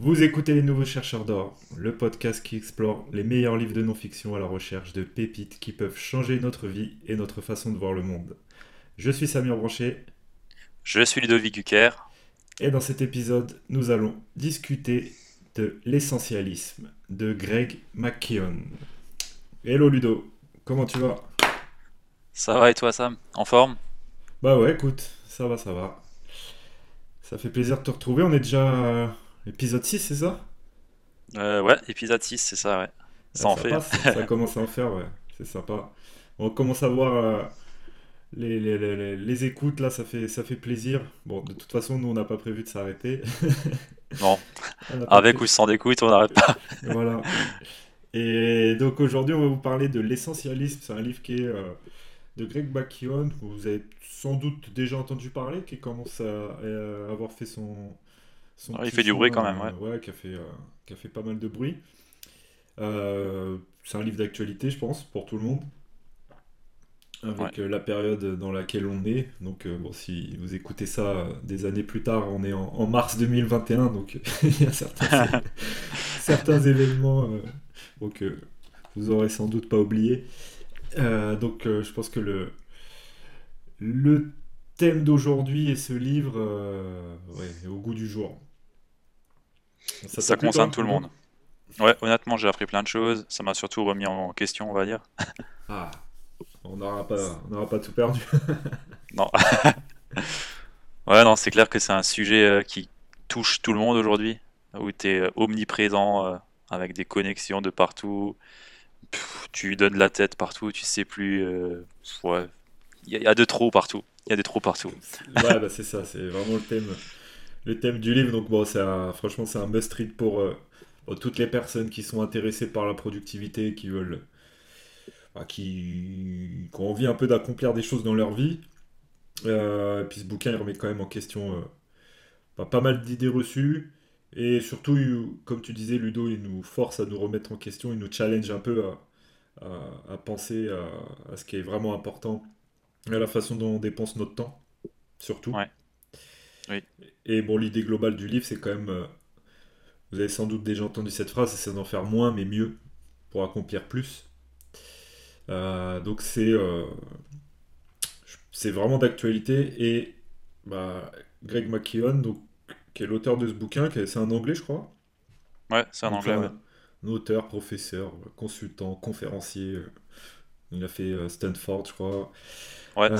Vous écoutez Les Nouveaux Chercheurs d'Or, le podcast qui explore les meilleurs livres de non-fiction à la recherche de pépites qui peuvent changer notre vie et notre façon de voir le monde. Je suis Samir Branchet. Je suis Ludovic Hucker. Et dans cet épisode, nous allons discuter de l'essentialisme de Greg McKeown. Hello Ludo, comment tu vas? Ça va et toi Sam? En forme? Bah ouais, écoute, ça va, ça va. Ça fait plaisir de te retrouver, on est déjà Épisode 6, c'est ça? Euh, Ouais, épisode 6, c'est ça, ouais. Ça en fait. ça commence à en faire, ouais. C'est sympa. On commence à voir euh, les, les, les, écoutes, là, ça fait, ça fait plaisir. Bon, de toute façon, nous, on n'a pas prévu de s'arrêter. non. Avec ou sans écoute, on n'arrête pas. voilà. Et donc aujourd'hui, on va vous parler de l'essentialisme. C'est un livre qui est euh, de Greg McKeown, vous avez sans doute déjà entendu parler, qui commence à avoir fait son, il fait du bruit quand même, ouais. ouais qui, a fait, euh, qui a fait pas mal de bruit. Euh, c'est un livre d'actualité, je pense, pour tout le monde. Avec euh, la période dans laquelle on est. Donc, bon, si vous écoutez ça des années plus tard, on est en, mars 2021. Donc, il y a certains, certains événements que vous aurez sans doute pas oublié. donc, je pense que le, le thème d'aujourd'hui et ce livre est au goût du jour. Ça, concerne tout le monde. Ouais, honnêtement, j'ai appris plein de choses. Ça m'a surtout remis en question, on va dire. Ah, on n'aura pas, pas tout perdu. non. ouais, non, c'est clair que c'est un sujet euh, qui touche tout le monde aujourd'hui, où tu es euh, omniprésent, euh, avec des connexions de partout. tu donnes la tête partout, tu sais plus. ouais, il y, a de trop partout. Il y a des trop partout. ouais, bah c'est ça, c'est vraiment le thème le thème du livre. Donc bon, franchement, c'est un must-read pour, euh, toutes les personnes qui sont intéressées par la productivité, qui veulent, qui, ont envie un peu d'accomplir des choses dans leur vie. Euh, et puis ce bouquin, il remet quand même en question euh, pas mal d'idées reçues. Et surtout, comme tu disais, Ludo, il nous force à nous remettre en question, il nous challenge un peu à, penser à, ce qui est vraiment important, à la façon dont on dépense notre temps, surtout. Et bon, l'idée globale du livre, c'est quand même. Euh, vous avez sans doute déjà entendu cette phrase, c'est d'en faire moins mais mieux pour accomplir plus. Euh, donc c'est euh, c'est vraiment d'actualité et bah, Greg McKeown, donc, qui est l'auteur de ce bouquin, c'est un anglais je crois. Ouais, c'est un anglais. Un, auteur, professeur, consultant, conférencier. Il a fait Stanford je crois. Ouais,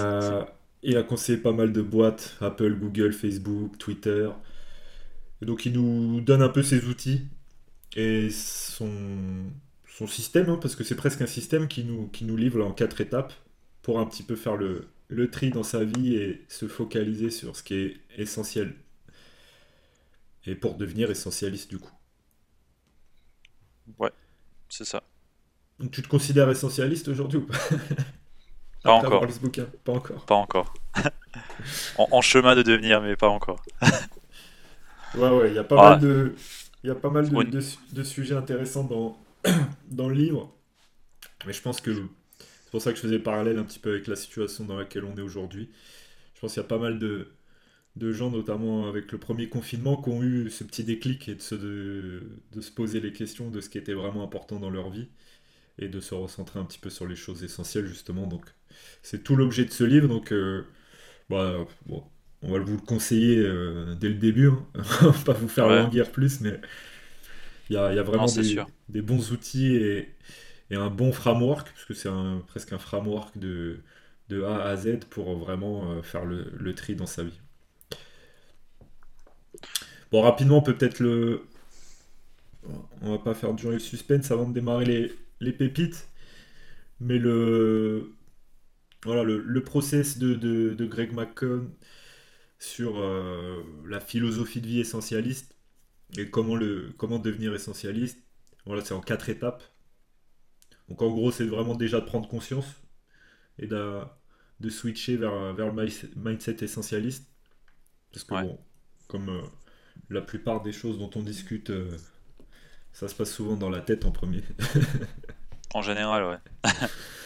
il a conseillé pas mal de boîtes, Apple, Google, Facebook, Twitter. Et donc il nous donne un peu ses outils et son, son système, hein, parce que c'est presque un système qui nous, qui nous livre en quatre étapes pour un petit peu faire le, le tri dans sa vie et se focaliser sur ce qui est essentiel. Et pour devenir essentialiste du coup. Ouais, c'est ça. Donc tu te considères essentialiste aujourd'hui ou pas? Pas encore. Pas encore. Pas encore. en, chemin de devenir, mais pas encore. ouais, ouais, il y a pas mal de, il y a pas mal de, de, sujets intéressants dans, dans le livre. Mais je pense que c'est pour ça que je faisais parallèle un petit peu avec la situation dans laquelle on est aujourd'hui. Je pense qu'il y a pas mal de, de gens, notamment avec le premier confinement, qui ont eu ce petit déclic et de se, de, de se poser les questions de ce qui était vraiment important dans leur vie et de se recentrer un petit peu sur les choses essentielles justement. Donc c'est tout l'objet de ce livre. Donc euh, bah, bon, on va vous le conseiller euh, dès le début. Hein. on va pas vous faire languir plus, mais il y a, y a, vraiment des, des, bons outils et, et, un bon framework, puisque c'est presque un framework de, de A à Z pour vraiment euh, faire le, le, tri dans sa vie. Bon, rapidement, peut-être le. On va pas faire durer le suspense avant de démarrer les, les pépites, mais le, voilà, le, process de, de, Greg McCone sur euh, la philosophie de vie essentialiste et comment, le, comment devenir essentialiste, voilà, c'est en quatre étapes. Donc en gros, c'est vraiment déjà de prendre conscience et de, de switcher vers, vers le mindset essentialiste. Parce que bon, comme euh, la plupart des choses dont on discute, euh, ça se passe souvent dans la tête en premier. en général, ouais.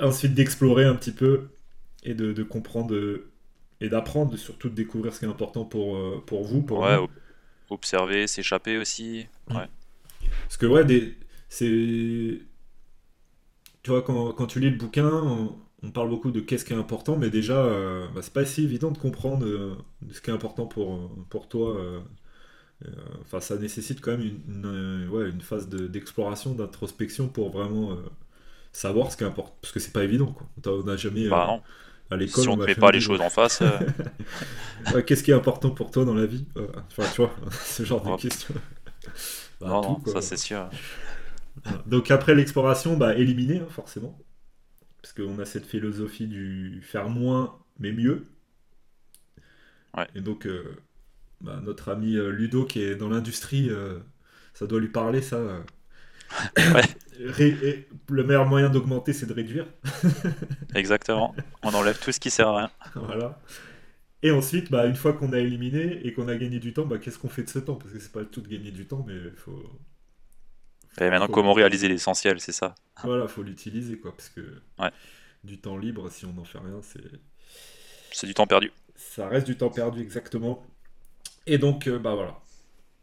Ensuite, d'explorer un petit peu et de, comprendre et d'apprendre, surtout de découvrir ce qui est important pour, euh, pour vous, pour observer, s'échapper aussi. Ouais. Parce que ouais, des... c'est... Tu vois, quand, quand, tu lis le bouquin, on, parle beaucoup de qu'est-ce qui est important, mais déjà, euh, bah, c'est pas si évident de comprendre euh, ce qui est important pour, pour toi. Euh, enfin, ça nécessite quand même une, ouais, une phase d'exploration, d'introspection pour vraiment savoir ce qui est important. Parce que c'est pas évident, quoi. On n'a jamais... Bah, à l'école, si on ne met pas les choses en face. Qu'est-ce qui est important pour toi dans la vie Enfin, tu vois, ce genre de questions. Bah, non, non, ça c'est sûr. Donc après l'exploration, bah, éliminer hein, forcément. Parce qu'on a cette philosophie du faire moins mais mieux. Et donc euh, bah, notre ami euh, Ludo qui est dans l'industrie, euh, ça doit lui parler ça. Le meilleur moyen d'augmenter c'est de réduire. Exactement. On enlève tout ce qui sert à rien. Voilà. Et ensuite, bah, une fois qu'on a éliminé et qu'on a gagné du temps, bah, qu'est-ce qu'on fait de ce temps? Parce que c'est pas tout de gagner du temps, mais il faut, et maintenant, comment réaliser l'essentiel, c'est ça Voilà, faut l'utiliser, quoi, parce que du temps libre, si on n'en fait rien, c'est... C'est du temps perdu. Ça reste du temps perdu, exactement. Et donc, euh, bah voilà.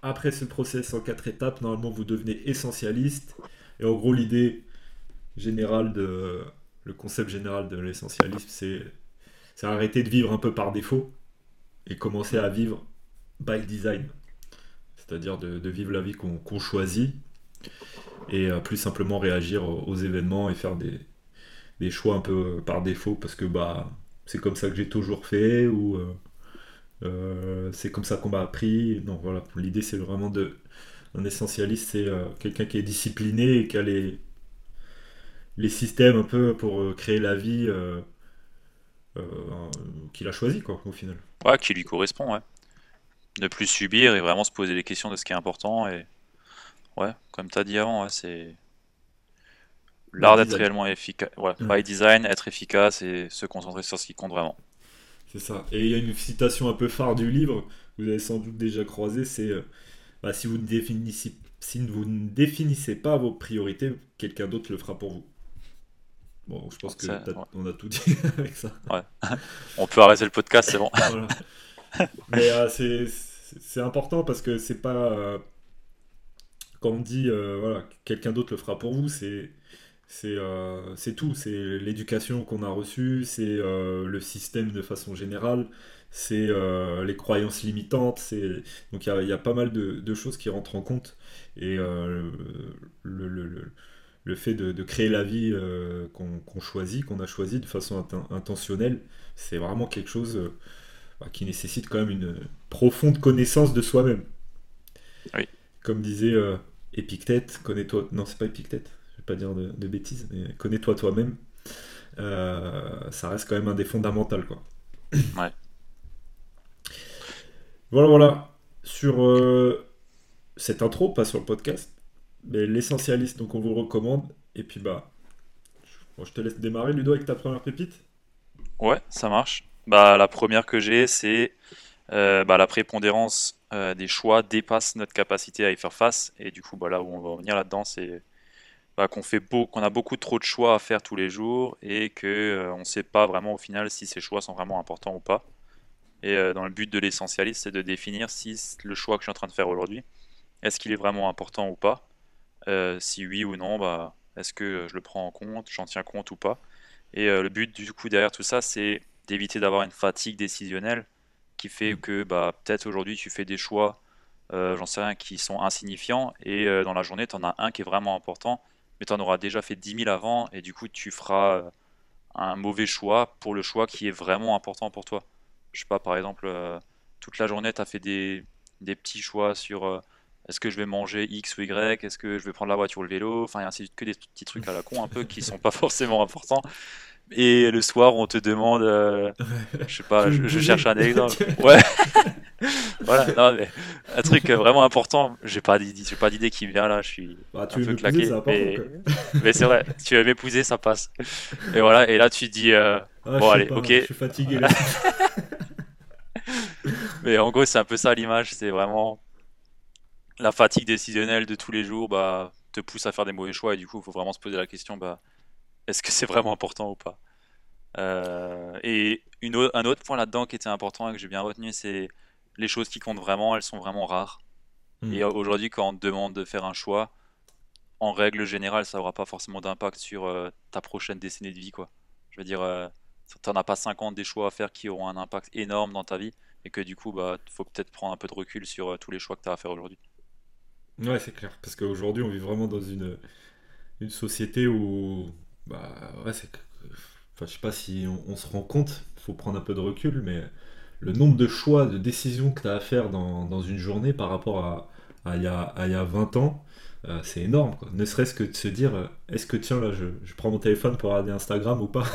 Après ce process en quatre étapes, normalement, vous devenez essentialiste. Et en gros, l'idée générale de... Le concept général de l'essentialisme, c'est... c'est arrêter de vivre un peu par défaut et commencer à vivre by design. C'est-à-dire de, vivre la vie qu'on choisit et euh, plus simplement réagir aux, événements et faire des, des, choix un peu par défaut parce que bah c'est comme ça que j'ai toujours fait ou euh, c'est comme ça qu'on m'a appris. Non, voilà, l'idée c'est vraiment de. Un essentialiste, c'est quelqu'un qui est discipliné et qui a les, les systèmes un peu pour créer la vie qu'il a choisi, quoi, au final. Ouais, qui lui correspond, ouais. Ne plus subir et vraiment se poser les questions de ce qui est important et Ouais, comme tu as dit avant, c'est l'art d'être réellement efficace. Ouais, by design, être efficace et se concentrer sur ce qui compte vraiment. C'est ça. Et il y a une citation un peu phare du livre, vous avez sans doute déjà croisé, c'est euh, bah, si, vous ne définissez, si vous ne définissez pas vos priorités, quelqu'un d'autre le fera pour vous. Bon, je pense qu'on a tout dit avec ça. Ouais. On peut arrêter le podcast, c'est bon. Mais euh, c'est important parce que c'est pas euh, quand on dit voilà, quelqu'un d'autre le fera pour vous, c'est c'est euh, tout. C'est l'éducation qu'on a reçue, c'est euh, le système de façon générale, c'est les croyances limitantes. Donc il y, a pas mal de, choses qui rentrent en compte. Et le, le, fait de, créer la vie qu'on choisit, qu'on a choisi de façon intentionnelle, c'est vraiment quelque chose bah, qui nécessite quand même une profonde connaissance de soi-même. Oui. Comme disait Épictète, connais-toi. Non, c'est pas Épictète, vais pas dire de, bêtises, mais connais-toi toi-même. Euh, ça reste quand même un des fondamentaux, quoi. Ouais. Voilà, voilà. Sur euh, cette intro, pas sur le podcast, mais l'essentialiste, donc on vous le recommande. Et puis, bah, je te laisse démarrer, Ludo, avec ta première pépite. Ouais, ça marche. Bah, la première que j'ai, c'est euh, bah, la prépondérance euh, des choix dépasse notre capacité à y faire face. Et du coup, bah, là où on va revenir là-dedans, c'est bah, qu'on fait qu'on a beaucoup trop de choix à faire tous les jours et qu'on euh, ne sait pas vraiment au final si ces choix sont vraiment importants ou pas. Et dans le but de l'essentialiste, c'est de définir si le choix que je suis en train de faire aujourd'hui, est-ce qu'il est vraiment important ou pas? Si oui ou non, bah, est-ce que je le prends en compte, j'en tiens compte ou pas? Et le but du coup derrière tout ça, c'est d'éviter d'avoir une fatigue décisionnelle qui fait que bah, peut-être aujourd'hui tu fais des choix, euh, j'en sais rien, qui sont insignifiants, et euh, dans la journée tu en as un qui est vraiment important, mais tu en auras déjà fait 10 000 avant, et du coup tu feras euh, un mauvais choix pour le choix qui est vraiment important pour toi. Je sais pas, par exemple, toute la journée tu as fait des, des, petits choix sur est-ce que je vais manger X ou Y, est-ce que je vais prendre la voiture ou le vélo, enfin, il y a que des petits trucs à la con un peu qui sont pas forcément importants. Et le soir on te demande euh, je sais pas je, cherche un exemple. Ouais. Voilà non, mais un truc vraiment important j'ai pas j'ai pas d'idée qui me vient là je suis bah, un peu claqué mais, mais c'est vrai tu veux m'épouser ça passe. Et voilà et là tu dis euh, ah, bon allez ok. je suis fatigué là. mais en gros c'est un peu ça l'image c'est vraiment la fatigue décisionnelle de tous les jours bah te pousse à faire des mauvais choix et du coup il faut vraiment se poser la question bah est-ce que c'est vraiment important ou pas? Euh, Et une un autre point là-dedans qui était important et que j'ai bien retenu, c'est les choses qui comptent vraiment, elles sont vraiment rares. Hmm. Et aujourd'hui, quand on te demande de faire un choix, en règle générale, ça n'aura pas forcément d'impact sur euh, ta prochaine décennie de vie. Quoi. Je veux dire, euh, tu n'en as pas 50 des choix à faire qui auront un impact énorme dans ta vie et que du coup, bah, faut peut-être prendre un peu de recul sur euh, tous les choix que tu as à faire aujourd'hui. Ouais, c'est clair. Parce qu'aujourd'hui, on vit vraiment dans une, une société où. Bah, ouais, c'est. Enfin, je sais pas si on, se rend compte, il faut prendre un peu de recul, mais le nombre de choix, de décisions que tu as à faire dans, dans, une journée par rapport à, à, il, y a, à il y a 20 ans, euh, c'est énorme. Quoi. Ne serait-ce que de se dire, euh, est-ce que tiens, là, je, je, prends mon téléphone pour regarder Instagram ou pas?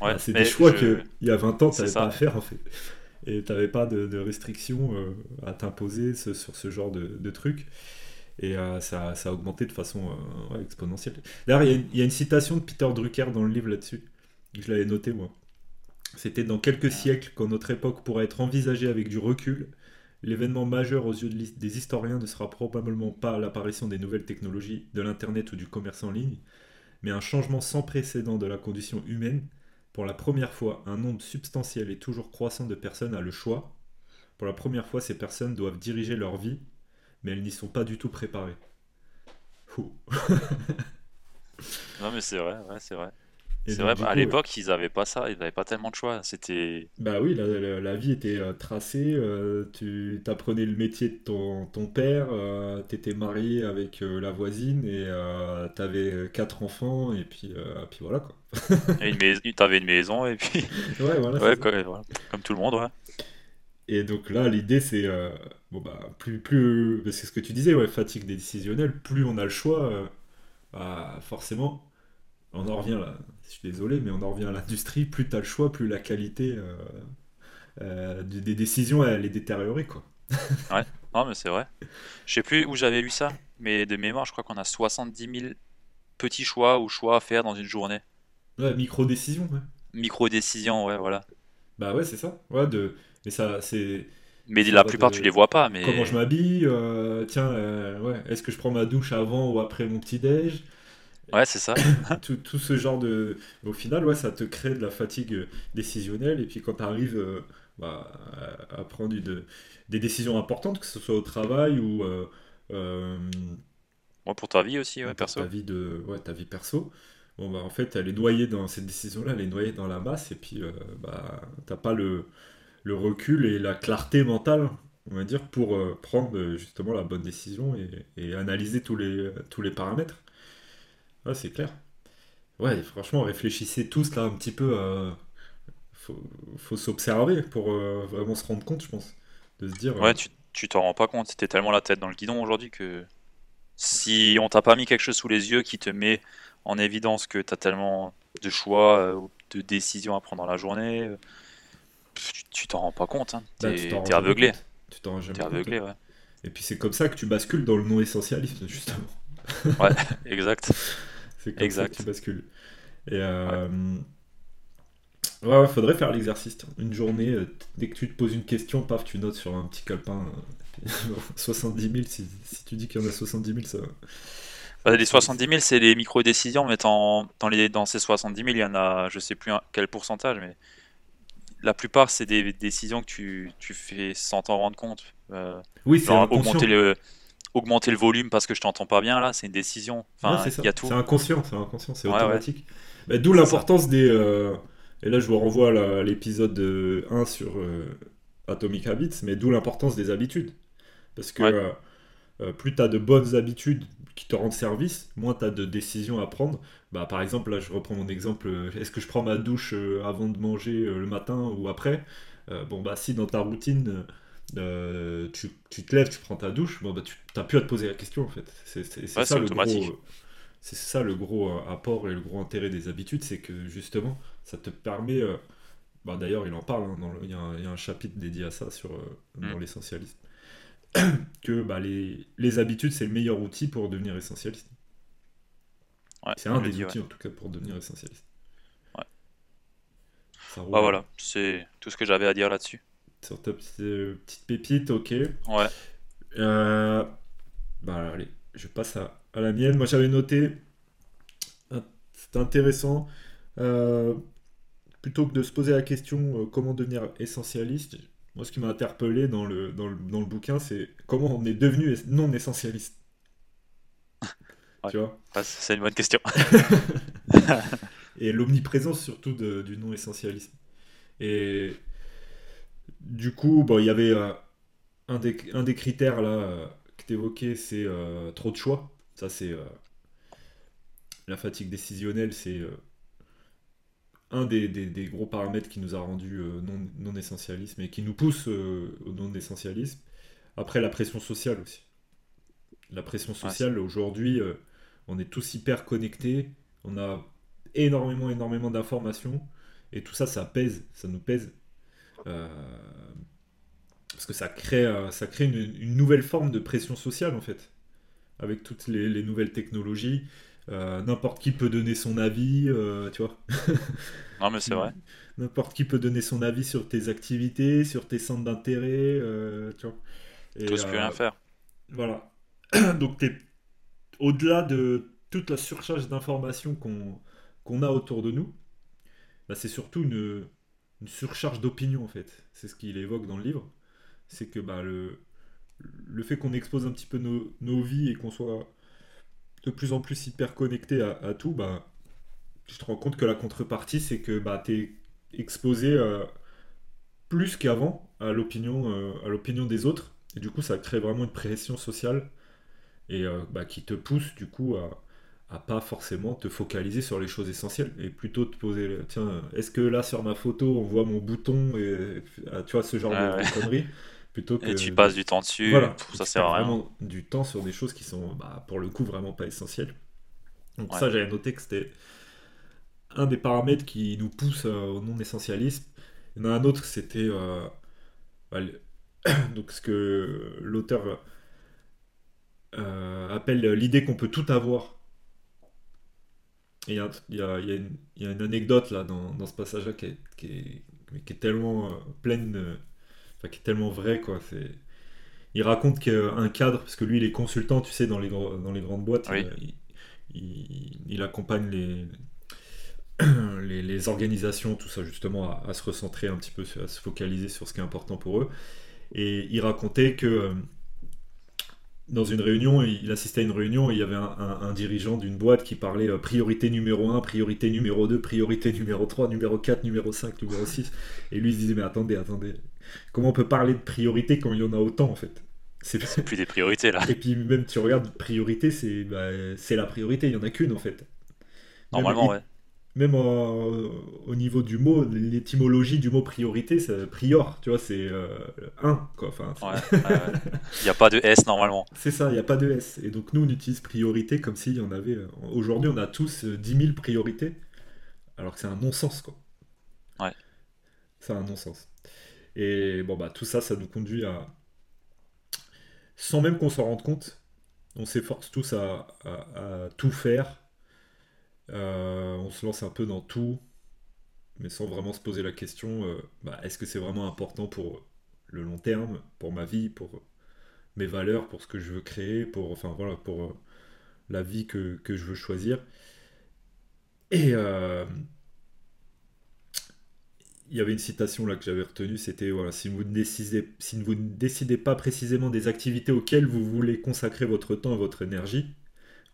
Ouais, C'est des choix qu'il y a 20 ans, tu n'avais pas à faire en fait. Et tu n'avais pas de, restrictions euh, à t'imposer sur ce genre de, de trucs. Et ça, ça, a augmenté de façon exponentielle. D'ailleurs, il y, a une citation de Peter Drucker dans le livre là-dessus. Je l'avais noté moi. C'était dans quelques siècles, quand notre époque pourrait être envisagée avec du recul, L'événement majeur aux yeux des historiens ne sera probablement pas l'apparition des nouvelles technologies, de l'Internet ou du commerce en ligne, mais un changement sans précédent de la condition humaine. Pour la première fois, un nombre substantiel et toujours croissant de personnes a le choix. Pour la première fois, ces personnes doivent diriger leur vie, mais elles n'y sont pas du tout préparées. non mais c'est vrai, c'est vrai. C'est vrai, à l'époque, ils n'avaient pas ça, ils n'avaient pas tellement de choix. C'était. Bah oui, la, la, vie était euh, tracée. Euh, tu apprenais le métier de ton, ton père, euh, tu étais marié avec la voisine et tu avais quatre enfants, et puis, puis voilà quoi. Tu avais une maison, et puis. ouais, voilà, ouais, comme, comme, tout le monde, ouais. Et donc là, l'idée, c'est. bon, bah, plus. plus c'est ce que tu disais, ouais, fatigue décisionnelle, plus on a le choix, bah, forcément on en revient là, je suis désolé, mais on en revient à l'industrie, plus tu as le choix, plus la qualité euh, euh, des décisions elle est détériorée quoi. ouais, non mais c'est vrai. Je sais plus où j'avais lu ça, mais de mémoire, je crois qu'on a 70 000 petits choix ou choix à faire dans une journée. Ouais, micro-décision, ouais. Micro-décision, ouais, voilà. Bah ouais, c'est ça. Ouais, de... Mais ça, c'est... Mais la plupart, tu les vois pas. Mais... Comment je m'habille euh, Tiens, ouais, est-ce que je prends ma douche avant ou après mon petit-déj Ouais, c'est ça. tout, tout, ce genre de. Au final, ouais, ça te crée de la fatigue décisionnelle. Et puis quand tu arrives euh, bah, à prendre des décisions importantes, que ce soit au travail ou. Euh, euh, pour ta vie aussi, ouais, perso. Ta vie, de, ouais, ta vie perso. Bon, bah, en fait, elle est noyée dans cette décision-là, elle est noyée dans la masse. Et puis, bah, t'as pas le, le recul et la clarté mentale on va dire, pour prendre justement la bonne décision et, et, analyser tous les, tous les paramètres. Ouais, c'est clair. Ouais, franchement, réfléchissez tous là un petit peu. Euh, faut, s'observer pour euh, vraiment se rendre compte, je pense. De se dire. Ouais, euh, tu t'en rends pas compte. T'es tellement la tête dans le guidon aujourd'hui que si on t'a pas mis quelque chose sous les yeux qui te met en évidence que t'as tellement de choix ou de décisions à prendre dans la journée, tu t'en rends pas compte. Hein. Bah, t'es aveuglé. Tu t'en rends jamais aveuglé, ouais. Et puis c'est comme ça que tu bascules dans le non-essentialisme, justement. Ouais, exact. C'est comme exact. ça que tu bascules. Et euh... ouais. faudrait faire l'exercice. Une journée, euh, dès que tu te poses une question, paf, tu notes sur un petit calepin 70 000. Si, si tu dis qu'il y en a 70 000, ça va. les 70 000, c'est les micro-décisions, mais dans, les, dans ces 70 000, il y en a, je sais plus quel pourcentage, mais la plupart, c'est des décisions que tu, tu fais sans t'en rendre compte. Euh, oui, c'est augmenter le, augmenter le volume parce que je t'entends pas bien là, c'est une décision. Enfin, il y a tout. C'est inconscient, c'est inconscient, c'est automatique. Bah, d'où l'importance des. Euh, et là, je vous renvoie à l'épisode 1 sur euh, Atomic Habits, mais d'où l'importance des habitudes. Parce que euh, plus tu as de bonnes habitudes qui te rendent service, moins tu as de décisions à prendre. Bah, par exemple, là, je reprends mon exemple est-ce que je prends ma douche avant de manger le matin ou après? Bon, bah, si dans ta routine euh, tu, tu, te lèves, tu prends ta douche, bon, bah, tu n'as plus à te poser la question en fait. C'est ça, le gros, ça le gros euh, apport et le gros intérêt des habitudes, c'est que justement, ça te permet. Euh, bah, D'ailleurs, il en parle, hein, il, y a un, chapitre dédié à ça sur, dans mm. l'essentialisme. que bah, les, les habitudes, c'est le meilleur outil pour devenir essentialiste. c'est un des outils en tout cas pour devenir essentialiste. Ouais. Bah, voilà, c'est tout ce que j'avais à dire là-dessus. Sur ta euh, petite, pépite, ok. Ouais. Euh, bah allez, je passe à, la mienne. Moi j'avais noté, ah, c'est intéressant, euh, plutôt que de se poser la question comment devenir essentialiste, moi, ce qui m'a interpellé dans le, dans le, dans le bouquin, c'est comment on est devenu non essentialiste. Tu vois? C'est une bonne question. et l'omniprésence surtout de, du non essentialisme. Et du coup, bon, il y avait euh, un, des, un des critères là euh, que tu évoquais, c'est euh, trop de choix. Ça, c'est la fatigue décisionnelle, c'est un des, des, gros paramètres qui nous a rendu non, non essentialisme et qui nous pousse au non essentialisme. Après, la pression sociale aussi. La pression sociale, aujourd'hui, on est tous hyper connectés, on a énormément, énormément d'informations, et tout ça, ça pèse, ça nous pèse. Euh, parce que ça crée, euh, ça crée une, nouvelle forme de pression sociale, en fait, avec toutes les, nouvelles technologies. Euh, n'importe qui peut donner son avis, tu vois. non, mais c'est vrai. N'importe qui peut donner son avis sur tes activités, sur tes centres d'intérêt, tu vois. Et, Tous plus rien faire. Voilà. Donc, au-delà de toute la surcharge d'informations qu'on a autour de nous, bah, c'est surtout une, surcharge d'opinion en fait. C'est ce qu'il évoque dans le livre. C'est que bah, le, le fait qu'on expose un petit peu nos, vies et qu'on soit de plus en plus hyper connecté à, tout, bah, je te rends compte que la contrepartie, c'est que bah, tu es exposé euh, plus qu'avant à l'opinion euh, à l'opinion des autres. Et du coup, ça crée vraiment une pression sociale et euh, bah, qui te pousse du coup à, à pas forcément te focaliser sur les choses essentielles et plutôt te poser tiens est-ce que là sur ma photo on voit mon bouton et ah, tu vois ce genre de, conneries plutôt que et tu passes du temps dessus voilà, ça sert à rien. vraiment du temps sur des choses qui sont bah, pour le coup vraiment pas essentielles. Donc ça j'avais noté que c'était un des paramètres qui nous pousse euh, au non essentialisme il y en a un autre c'était euh, bah, donc ce que l'auteur euh, appelle l'idée qu'on peut tout avoir. Et il y a, une anecdote là dans, ce passage-là qui est, tellement euh, pleine, enfin, qui est tellement vrai quoi. C'est, il raconte qu'un cadre, parce que lui il est consultant, tu sais, dans les, dans les grandes boîtes, il, accompagne les, les, organisations, tout ça justement, à, à, se recentrer un petit peu, à se focaliser sur ce qui est important pour eux. Et il racontait que euh, dans une réunion, il assistait à une réunion et il y avait un, dirigeant d'une boîte qui parlait euh, priorité numéro 1, priorité numéro 2, priorité numéro 3, numéro 4, numéro 5, numéro 6. Et lui, il se disait, mais attendez, attendez, comment on peut parler de priorité quand il y en a autant en fait? C'est plus des priorités là. Et puis même tu regardes priorité, c'est bah, la priorité, il n'y en a qu'une en fait. Normalement, ouais même au niveau du mot, l'étymologie du mot priorité, c'est prior, tu vois, c'est euh, un, quoi. Enfin, Il n'y a pas de S normalement. C'est ça, il n'y a pas de S. Et donc nous, on utilise priorité comme s'il y en avait. Euh, aujourd'hui, on a tous 10 euh, 000 priorités, alors que c'est un non-sens, quoi. Ouais. C'est un non-sens. Et bon, bah, tout ça, ça nous conduit à. Sans même qu'on s'en rende compte, on s'efforce tous à tout faire euh, on se lance un peu dans tout, mais sans vraiment se poser la question euh, bah, est-ce que c'est vraiment important pour le long terme, pour ma vie, pour mes valeurs, pour ce que je veux créer, pour, enfin, voilà, pour euh, la vie que, je veux choisir. Et il y avait une citation là que j'avais retenue, c'était voilà, si vous, ne décidez, si vous ne décidez pas précisément des activités auxquelles vous voulez consacrer votre temps et votre énergie,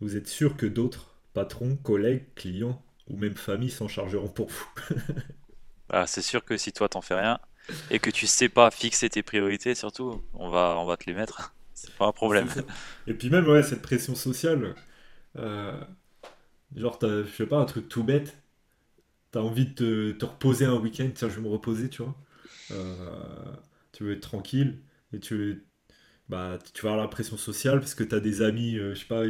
vous êtes sûr que d'autres patrons, collègues, clients ou même famille s'en chargeront pour vous. Ah, c'est sûr que si toi t'en fais rien et que tu sais pas fixer tes priorités, surtout, on va, on va te les mettre. C'est pas un problème. Et puis même ouais, cette pression sociale, euh, genre je sais pas un truc tout bête, t'as envie de te, reposer un week-end, tiens je vais me reposer, tu vois. Euh, tu veux être tranquille et tu bah, tu vas avoir la pression sociale parce que tu as des amis, euh, je sais pas,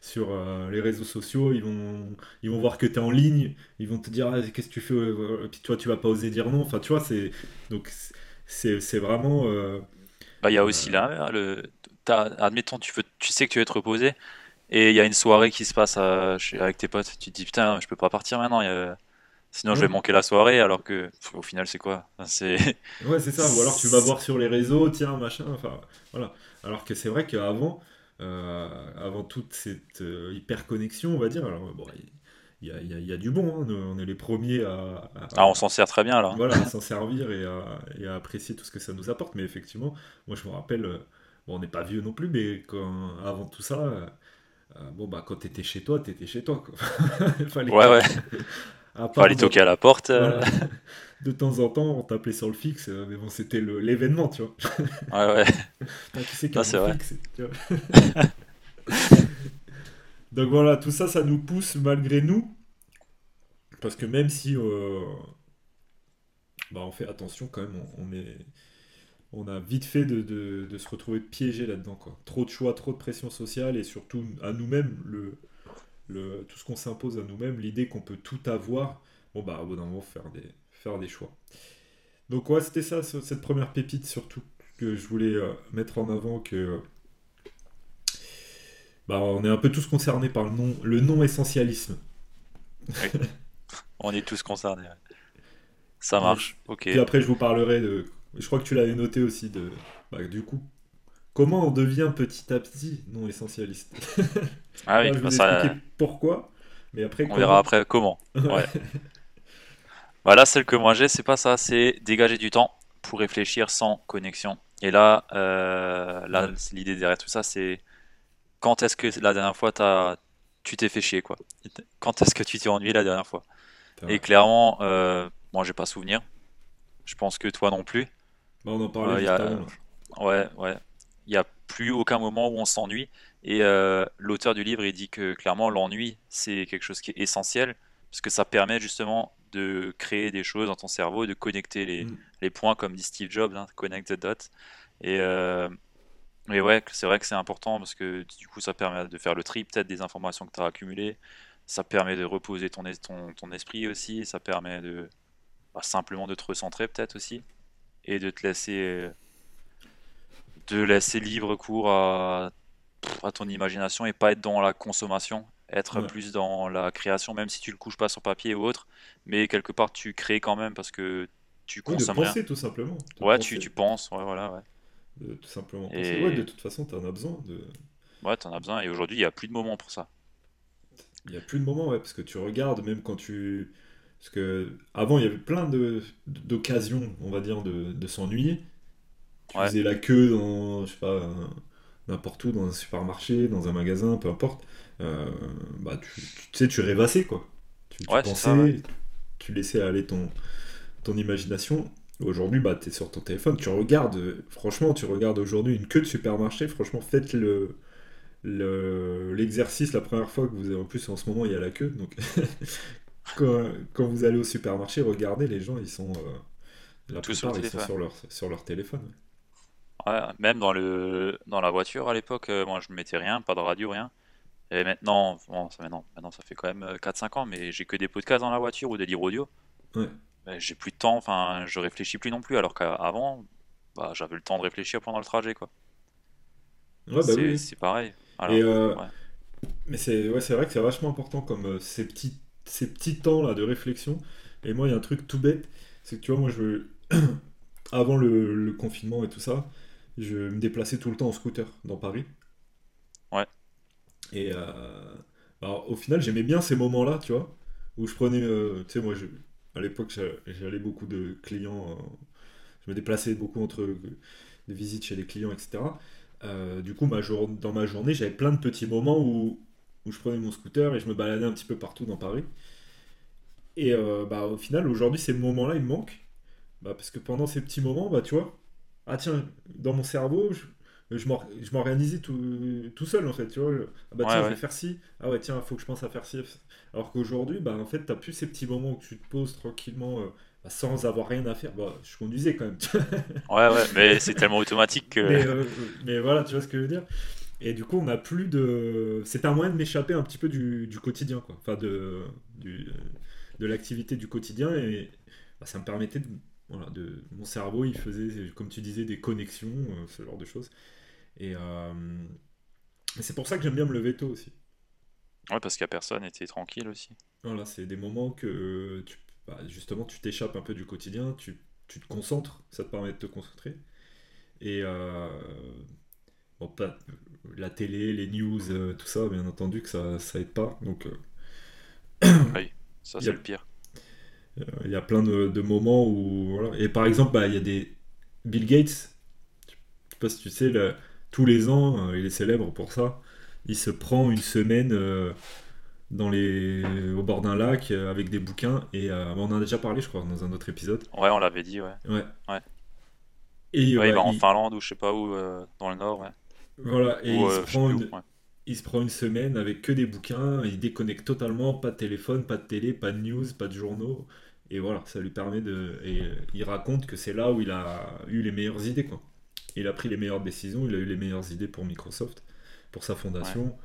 sur euh, les réseaux sociaux, ils vont, ils vont voir que tu es en ligne, ils vont te dire ah, qu'est-ce que tu fais, et puis toi tu vas pas oser dire non. Enfin, tu vois, c'est donc c'est vraiment. Euh, bah, il y a aussi là, le, admettons, tu, veux, tu sais que tu veux te reposer et il y a une soirée qui se passe avec tes potes, tu te dis putain, je peux pas partir maintenant. Sinon, je vais manquer la soirée, alors que au final, c'est quoi? C'est ouais, c'est ça. Ou alors tu vas voir sur les réseaux, tiens, machin. Enfin, voilà. Alors que c'est vrai qu'avant, euh, avant toute cette euh, hyper connexion, on va dire, alors bon, il y a, du bon. Hein. On est les premiers à. ah, on s'en sert très bien là. Voilà, à s'en servir et à, apprécier tout ce que ça nous apporte. Mais effectivement, moi je me rappelle, euh, bon, on n'est pas vieux non plus, mais quand, avant tout ça, euh, bon, bah, quand t'étais chez toi, t'étais chez toi. Quoi. Fallait ouais, ouais. Fallait toquer à la porte. De temps en temps, on t'appelait sur le fixe, mais bon, c'était l'événement, tu vois. Ouais, ouais. tu sais c'est vrai. Fixe, tu vois Donc voilà, tout ça, ça nous pousse malgré nous. Parce que même si euh, bah, on fait attention quand même, on, est, on a vite fait de, se retrouver piégé là-dedans. Quoi. Trop de choix, trop de pression sociale et surtout à nous-mêmes, le, le, tout ce qu'on s'impose à nous-mêmes, l'idée qu'on peut tout avoir, bon bah au bout d'un moment faire des, faire des choix. Donc ouais, c'était ça, cette première pépite surtout que je voulais euh, mettre en avant que bah, on est un peu tous concernés par le non, le non essentialisme. on est tous concernés. Ça marche. Ok. Puis après, je vous parlerai de. Je crois que tu l'avais noté aussi de. Bah, du coup, comment on devient petit à petit non essentialiste. Ah oui. je vais bah, ça... pourquoi. Mais après. On verra après comment. Ouais. voilà, celle que moi j'ai, c'est pas ça. C'est dégager du temps pour réfléchir sans connexion. Et là, euh, là, l'idée derrière tout ça, c'est quand est-ce que la dernière fois as, tu t'es fait chier quoi Quand est-ce que tu t'es ennuyé la dernière fois? Et clairement, euh, moi j'ai pas souvenir. Je pense que toi non plus. Bah, on en parlait euh, Ouais, ouais. Il n'y a plus aucun moment où on s'ennuie. Et euh, l'auteur du livre, il dit que clairement l'ennui, c'est quelque chose qui est essentiel, parce que ça permet justement de créer des choses dans ton cerveau, de connecter les, mm. les points, comme dit Steve Jobs, hein, connect the dots. Et, euh, mais ouais, c'est vrai que c'est important parce que du coup, ça permet de faire le tri peut-être des informations que tu as accumulées. Ça permet de reposer ton, ton, ton esprit aussi. Ça permet de bah, simplement de te recentrer peut-être aussi et de te laisser de laisser libre cours à, à ton imagination et pas être dans la consommation, être plus dans la création, même si tu le couches pas sur papier ou autre, mais quelque part tu crées quand même parce que tu consommes de penser, tout simplement. ouais, tu, tu penses, ouais, voilà, ouais de tout simplement Ouais, de toute façon, tu en as besoin. De... Ouais, tu en as besoin. Et aujourd'hui, il n'y a plus de moment pour ça. Il n'y a plus de moment, ouais, parce que tu regardes, même quand tu. Parce que avant, il y avait plein d'occasions, on va dire, de, de s'ennuyer. Tu faisais la queue dans, je sais pas, n'importe où, dans un supermarché, dans un magasin, peu importe. Euh, bah, tu, sais, tu rêvassais, quoi. Tu, pensais, tu laissais aller ton, ton imagination. Aujourd'hui, bah, tu es sur ton téléphone, tu regardes, franchement, tu regardes aujourd'hui une queue de supermarché, franchement, faites le l'exercice la première fois que vous avez, en plus en ce moment il y a la queue, donc quand, vous allez au supermarché, regardez, les gens, ils sont, euh, la Tout plupart, sur ils sont sur leur, sur leur téléphone. Ouais, même dans, le, dans la voiture à l'époque, euh, moi je ne mettais rien, pas de radio, rien. Et maintenant, bon, ça, maintenant, maintenant ça fait quand même 4-5 euh, ans, mais j'ai que des podcasts dans la voiture ou des livres audio. Ouais. J'ai plus de temps, enfin, je réfléchis plus non plus, alors qu'avant, bah, j'avais le temps de réfléchir pendant le trajet, quoi. Ouais, bah c'est, c'est pareil. Euh, mais c'est ouais, c'est vrai que c'est vachement important comme ces petits ces petits temps là de réflexion. Et moi, il y a un truc tout bête, c'est que tu vois, moi, je avant le, confinement et tout ça, je me déplaçais tout le temps en scooter dans Paris. Ouais. Et euh, alors, au final, j'aimais bien ces moments-là, tu vois, où je prenais, tu sais, moi, je, à l'époque, j'allais beaucoup de clients. Euh, je me déplaçais beaucoup entre des visites chez des clients, etc. Euh, du coup, ma dans ma journée, j'avais plein de petits moments où, où, je prenais mon scooter et je me baladais un petit peu partout dans Paris. Et euh, bah, au final, aujourd'hui, ces moments-là, ils me manquent. Bah, parce que pendant ces petits moments, bah, tu vois, ah tiens, dans mon cerveau, je m'organisais tout, tout, seul en fait, tu vois. Ah bah tiens, je vais faire ci. Ah ouais, tiens, il faut que je pense à faire ci. Alors qu'aujourd'hui, bah en fait, t'as plus ces petits moments où tu te poses tranquillement euh, bah, sans avoir rien à faire. Bah, je conduisais quand même. ouais, ouais, mais c'est tellement automatique que. Euh, mais, voilà, tu vois ce que je veux dire. Et du coup, on n'a plus de. C'est un moyen de m'échapper un petit peu du, du, quotidien, quoi. Enfin, de, du, de l'activité du quotidien. Et bah, ça me permettait de. Voilà, de, mon cerveau, il faisait, comme tu disais, des connexions, euh, ce genre de choses. Et euh, c'est pour ça que j'aime bien me lever tôt aussi. Ouais, parce qu'il n'y a personne et tu es tranquille aussi. Voilà, c'est des moments que tu, bah, justement tu t'échappes un peu du quotidien, tu, tu, te concentres, ça te permet de te concentrer. Et euh, bon, la télé, les news, euh, tout ça, bien entendu que ça, ça aide pas. Donc oui, ça c'est le pire. Il y a plein de, moments où. Voilà. Et par exemple, bah, il y a des. Bill Gates, je sais pas si tu sais, tous les ans, il est célèbre pour ça. Il se prend une semaine dans les, au bord d'un lac euh, avec des bouquins. Et euh, on en a déjà parlé, je crois, dans un autre épisode. Ouais, on l'avait dit, ouais. Ouais. ouais. Et il va en Finlande ou je sais pas où, euh, dans le nord, ouais. Voilà, et il, se prend une, il se prend une semaine avec que des bouquins, il déconnecte totalement, pas de téléphone, pas de télé, pas de news, pas de journaux. Et voilà, ça lui permet de. Et il raconte que c'est là où il a eu les meilleures idées, quoi. Il a pris les meilleures décisions, il a eu les meilleures idées pour Microsoft, pour sa fondation.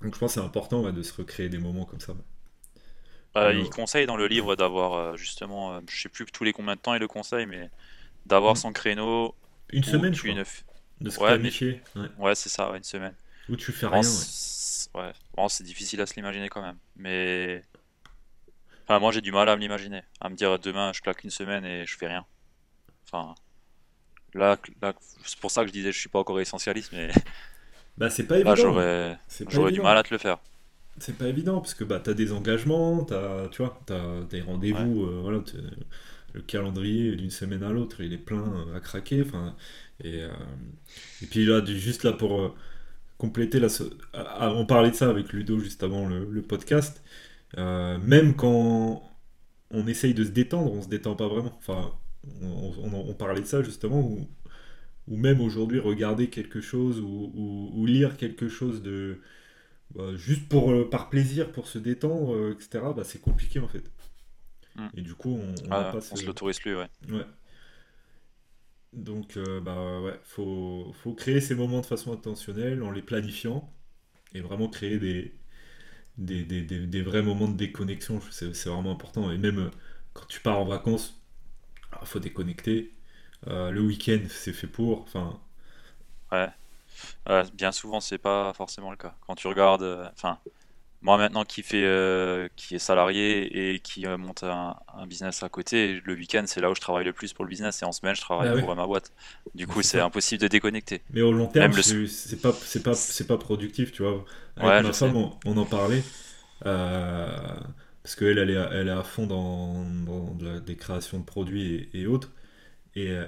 Donc je pense que c'est important de se recréer des moments comme ça. Bah, il conseille dans le livre d'avoir euh, justement, euh, je sais plus tous les combien de temps il le conseille, mais d'avoir son créneau. Une semaine, je crois. De se ouais, ouais. c'est ça, une semaine. Où tu fais rien. Ouais. Bon, c'est difficile à se l'imaginer quand même. Mais. Enfin, moi j'ai du mal à me l'imaginer. À me dire demain je claque une semaine et je fais rien. Enfin. Là, là c'est pour ça que je disais je suis pas encore essentialiste, mais Bah, c'est pas évident. j'aurais du mal à te le faire. C'est pas évident, parce que bah, tu as des engagements, as, tu vois, as des rendez-vous, euh, voilà, le calendrier d'une semaine à l'autre, il est plein à craquer. Et, euh, et puis là, juste là pour euh, compléter, la, on parlait de ça avec Ludo juste avant le, podcast, même quand on essaye de se détendre, on se détend pas vraiment. Enfin, on, parlait de ça justement, ou même aujourd'hui regarder quelque chose ou, lire quelque chose de bah, juste pour euh, par plaisir pour se détendre euh, etc bah, c'est compliqué en fait hmm. et du coup on, on, ah, se l'autorise plus ouais, ouais. donc euh, bah ouais faut, faut créer ces moments de façon intentionnelle en les planifiant et vraiment créer des des, des, des, vrais moments de déconnexion c'est vraiment important et même quand tu pars en vacances il ah, faut déconnecter euh, le week-end, c'est fait pour. Enfin. Ouais. bien souvent, c'est pas forcément le cas. Quand tu regardes, euh, moi maintenant qui fait, euh, qui est salarié et qui monte un, business à côté, le week-end c'est là où je travaille le plus pour le business et en semaine je travaille bah pour ma boîte. Du coup, c'est impossible de déconnecter. Mais au long terme, c'est pas, c'est pas, c'est pas productif, tu vois. Avec ma femme, on, en parlait. parce qu'elle, elle est, à, elle est à fond dans, des créations de produits et autres. Et euh,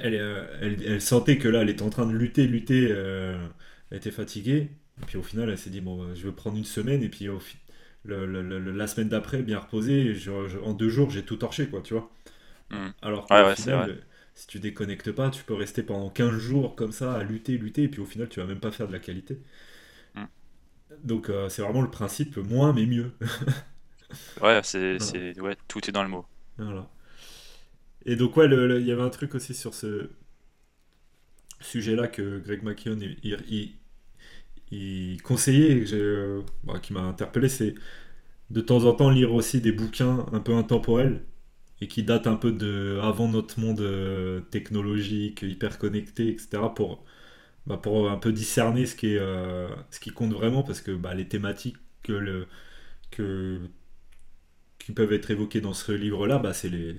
euh, elle, elle, sentait que là, elle était en train de lutter, lutter. Euh, elle était fatiguée. Et puis au final, elle s'est dit bon, je vais prendre une semaine. Et puis au, la semaine d'après, bien reposée, en deux jours, j'ai tout torché, quoi, tu vois. Hmm. Alors que final, si tu déconnectes pas, tu peux rester pendant 15 jours comme ça à lutter, lutter, et puis au final, tu vas même pas faire de la qualité. Hmm. Donc c'est vraiment le principe moins mais mieux. ouais, c'est, ouais, tout est dans le mot. Voilà. Et donc, ouais, il y avait un truc aussi sur ce sujet-là que Greg McKeown il, il, conseillait, euh, bah, qui m'a interpellé, c'est de temps en temps lire aussi des bouquins un peu intemporels et qui datent un peu de avant notre monde euh, technologique, hyper connecté, etc. pour, bah, pour un peu discerner ce qui, est, euh, ce qui compte vraiment parce que bah, les thématiques que le, que, qui peuvent être évoquées dans ce livre-là, bah, c'est les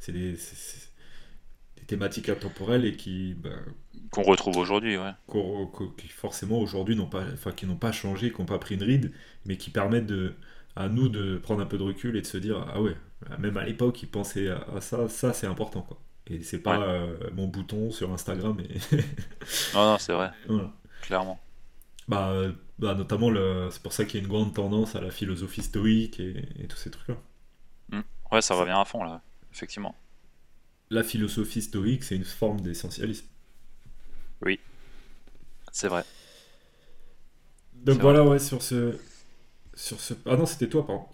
c'est thématiques intemporelles et qui bah, qu'on retrouve aujourd'hui, ouais. qui forcément aujourd'hui n'ont pas, enfin qui n'ont pas changé, qui n'ont pas pris une ride, mais qui permettent de, à nous de prendre un peu de recul et de se dire ah ouais, même à l'époque ils pensaient à, ça, ça c'est important quoi. Et c'est pas euh, mon bouton sur Instagram. Et... non non c'est vrai, clairement. Bah, bah notamment le, c'est pour ça qu'il y a une grande tendance à la philosophie stoïque et, tous ces trucs là. Mmh. Ouais ça revient à fond là effectivement. La philosophie stoïque, c'est une forme d'essentialisme. Oui, c'est vrai. Donc voilà, ouais, sur ce, sur ce. Ah non, c'était toi, pardon.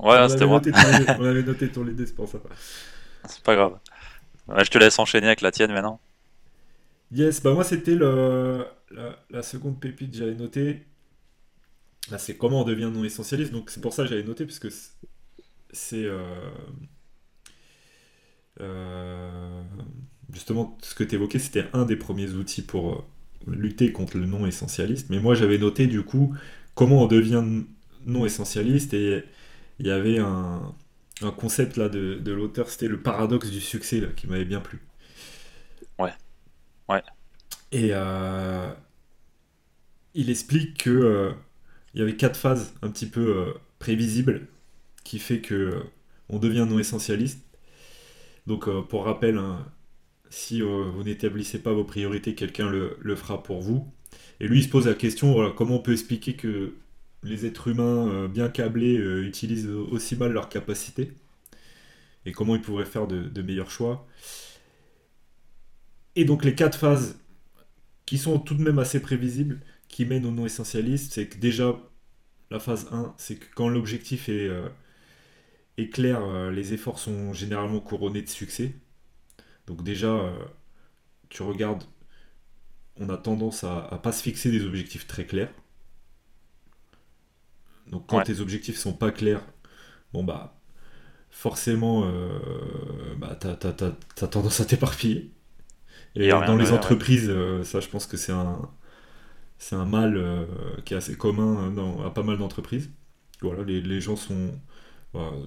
Ouais, c'était moi. on avait noté ton idée, c'est pour ça. C'est pas grave. je te laisse enchaîner avec la tienne maintenant. Yes, bah moi c'était le, la, seconde pépite que j'avais noté. Là, c'est comment on devient non essentialiste. Donc c'est pour ça que j'avais noté, puisque c'est. Euh, euh, justement, ce que tu évoquais, c'était un des premiers outils pour euh, lutter contre le non-essentialiste. Mais moi, j'avais noté du coup comment on devient non-essentialiste et il y avait un, concept là de, l'auteur, c'était le paradoxe du succès là, qui m'avait bien plu. Ouais. Ouais. Et euh, il explique que il y avait quatre phases un petit peu prévisibles qui fait que on devient non essentialiste. Donc pour rappel, hein, si vous n'établissez pas vos priorités, quelqu'un le, fera pour vous. Et lui, il se pose la question comment on peut expliquer que les êtres humains bien câblés utilisent aussi mal leurs capacités et comment ils pourraient faire de meilleurs choix. Et donc les quatre phases qui sont tout de même assez prévisibles, qui mènent au non essentialiste, c'est que déjà, la phase 1, c'est que quand l'objectif est, euh, clair, euh, les efforts sont généralement couronnés de succès. Donc déjà, euh, tu regardes, on a tendance à pas se fixer des objectifs très clairs. Donc quand tes objectifs sont pas clairs, bon bah forcément, bah, tu as, tendance à t'éparpiller. Et dans les entreprises, euh, ça, je pense que c'est un, c'est un mal euh, qui est assez commun dans, à pas mal d'entreprises. Voilà, les, les, gens sont,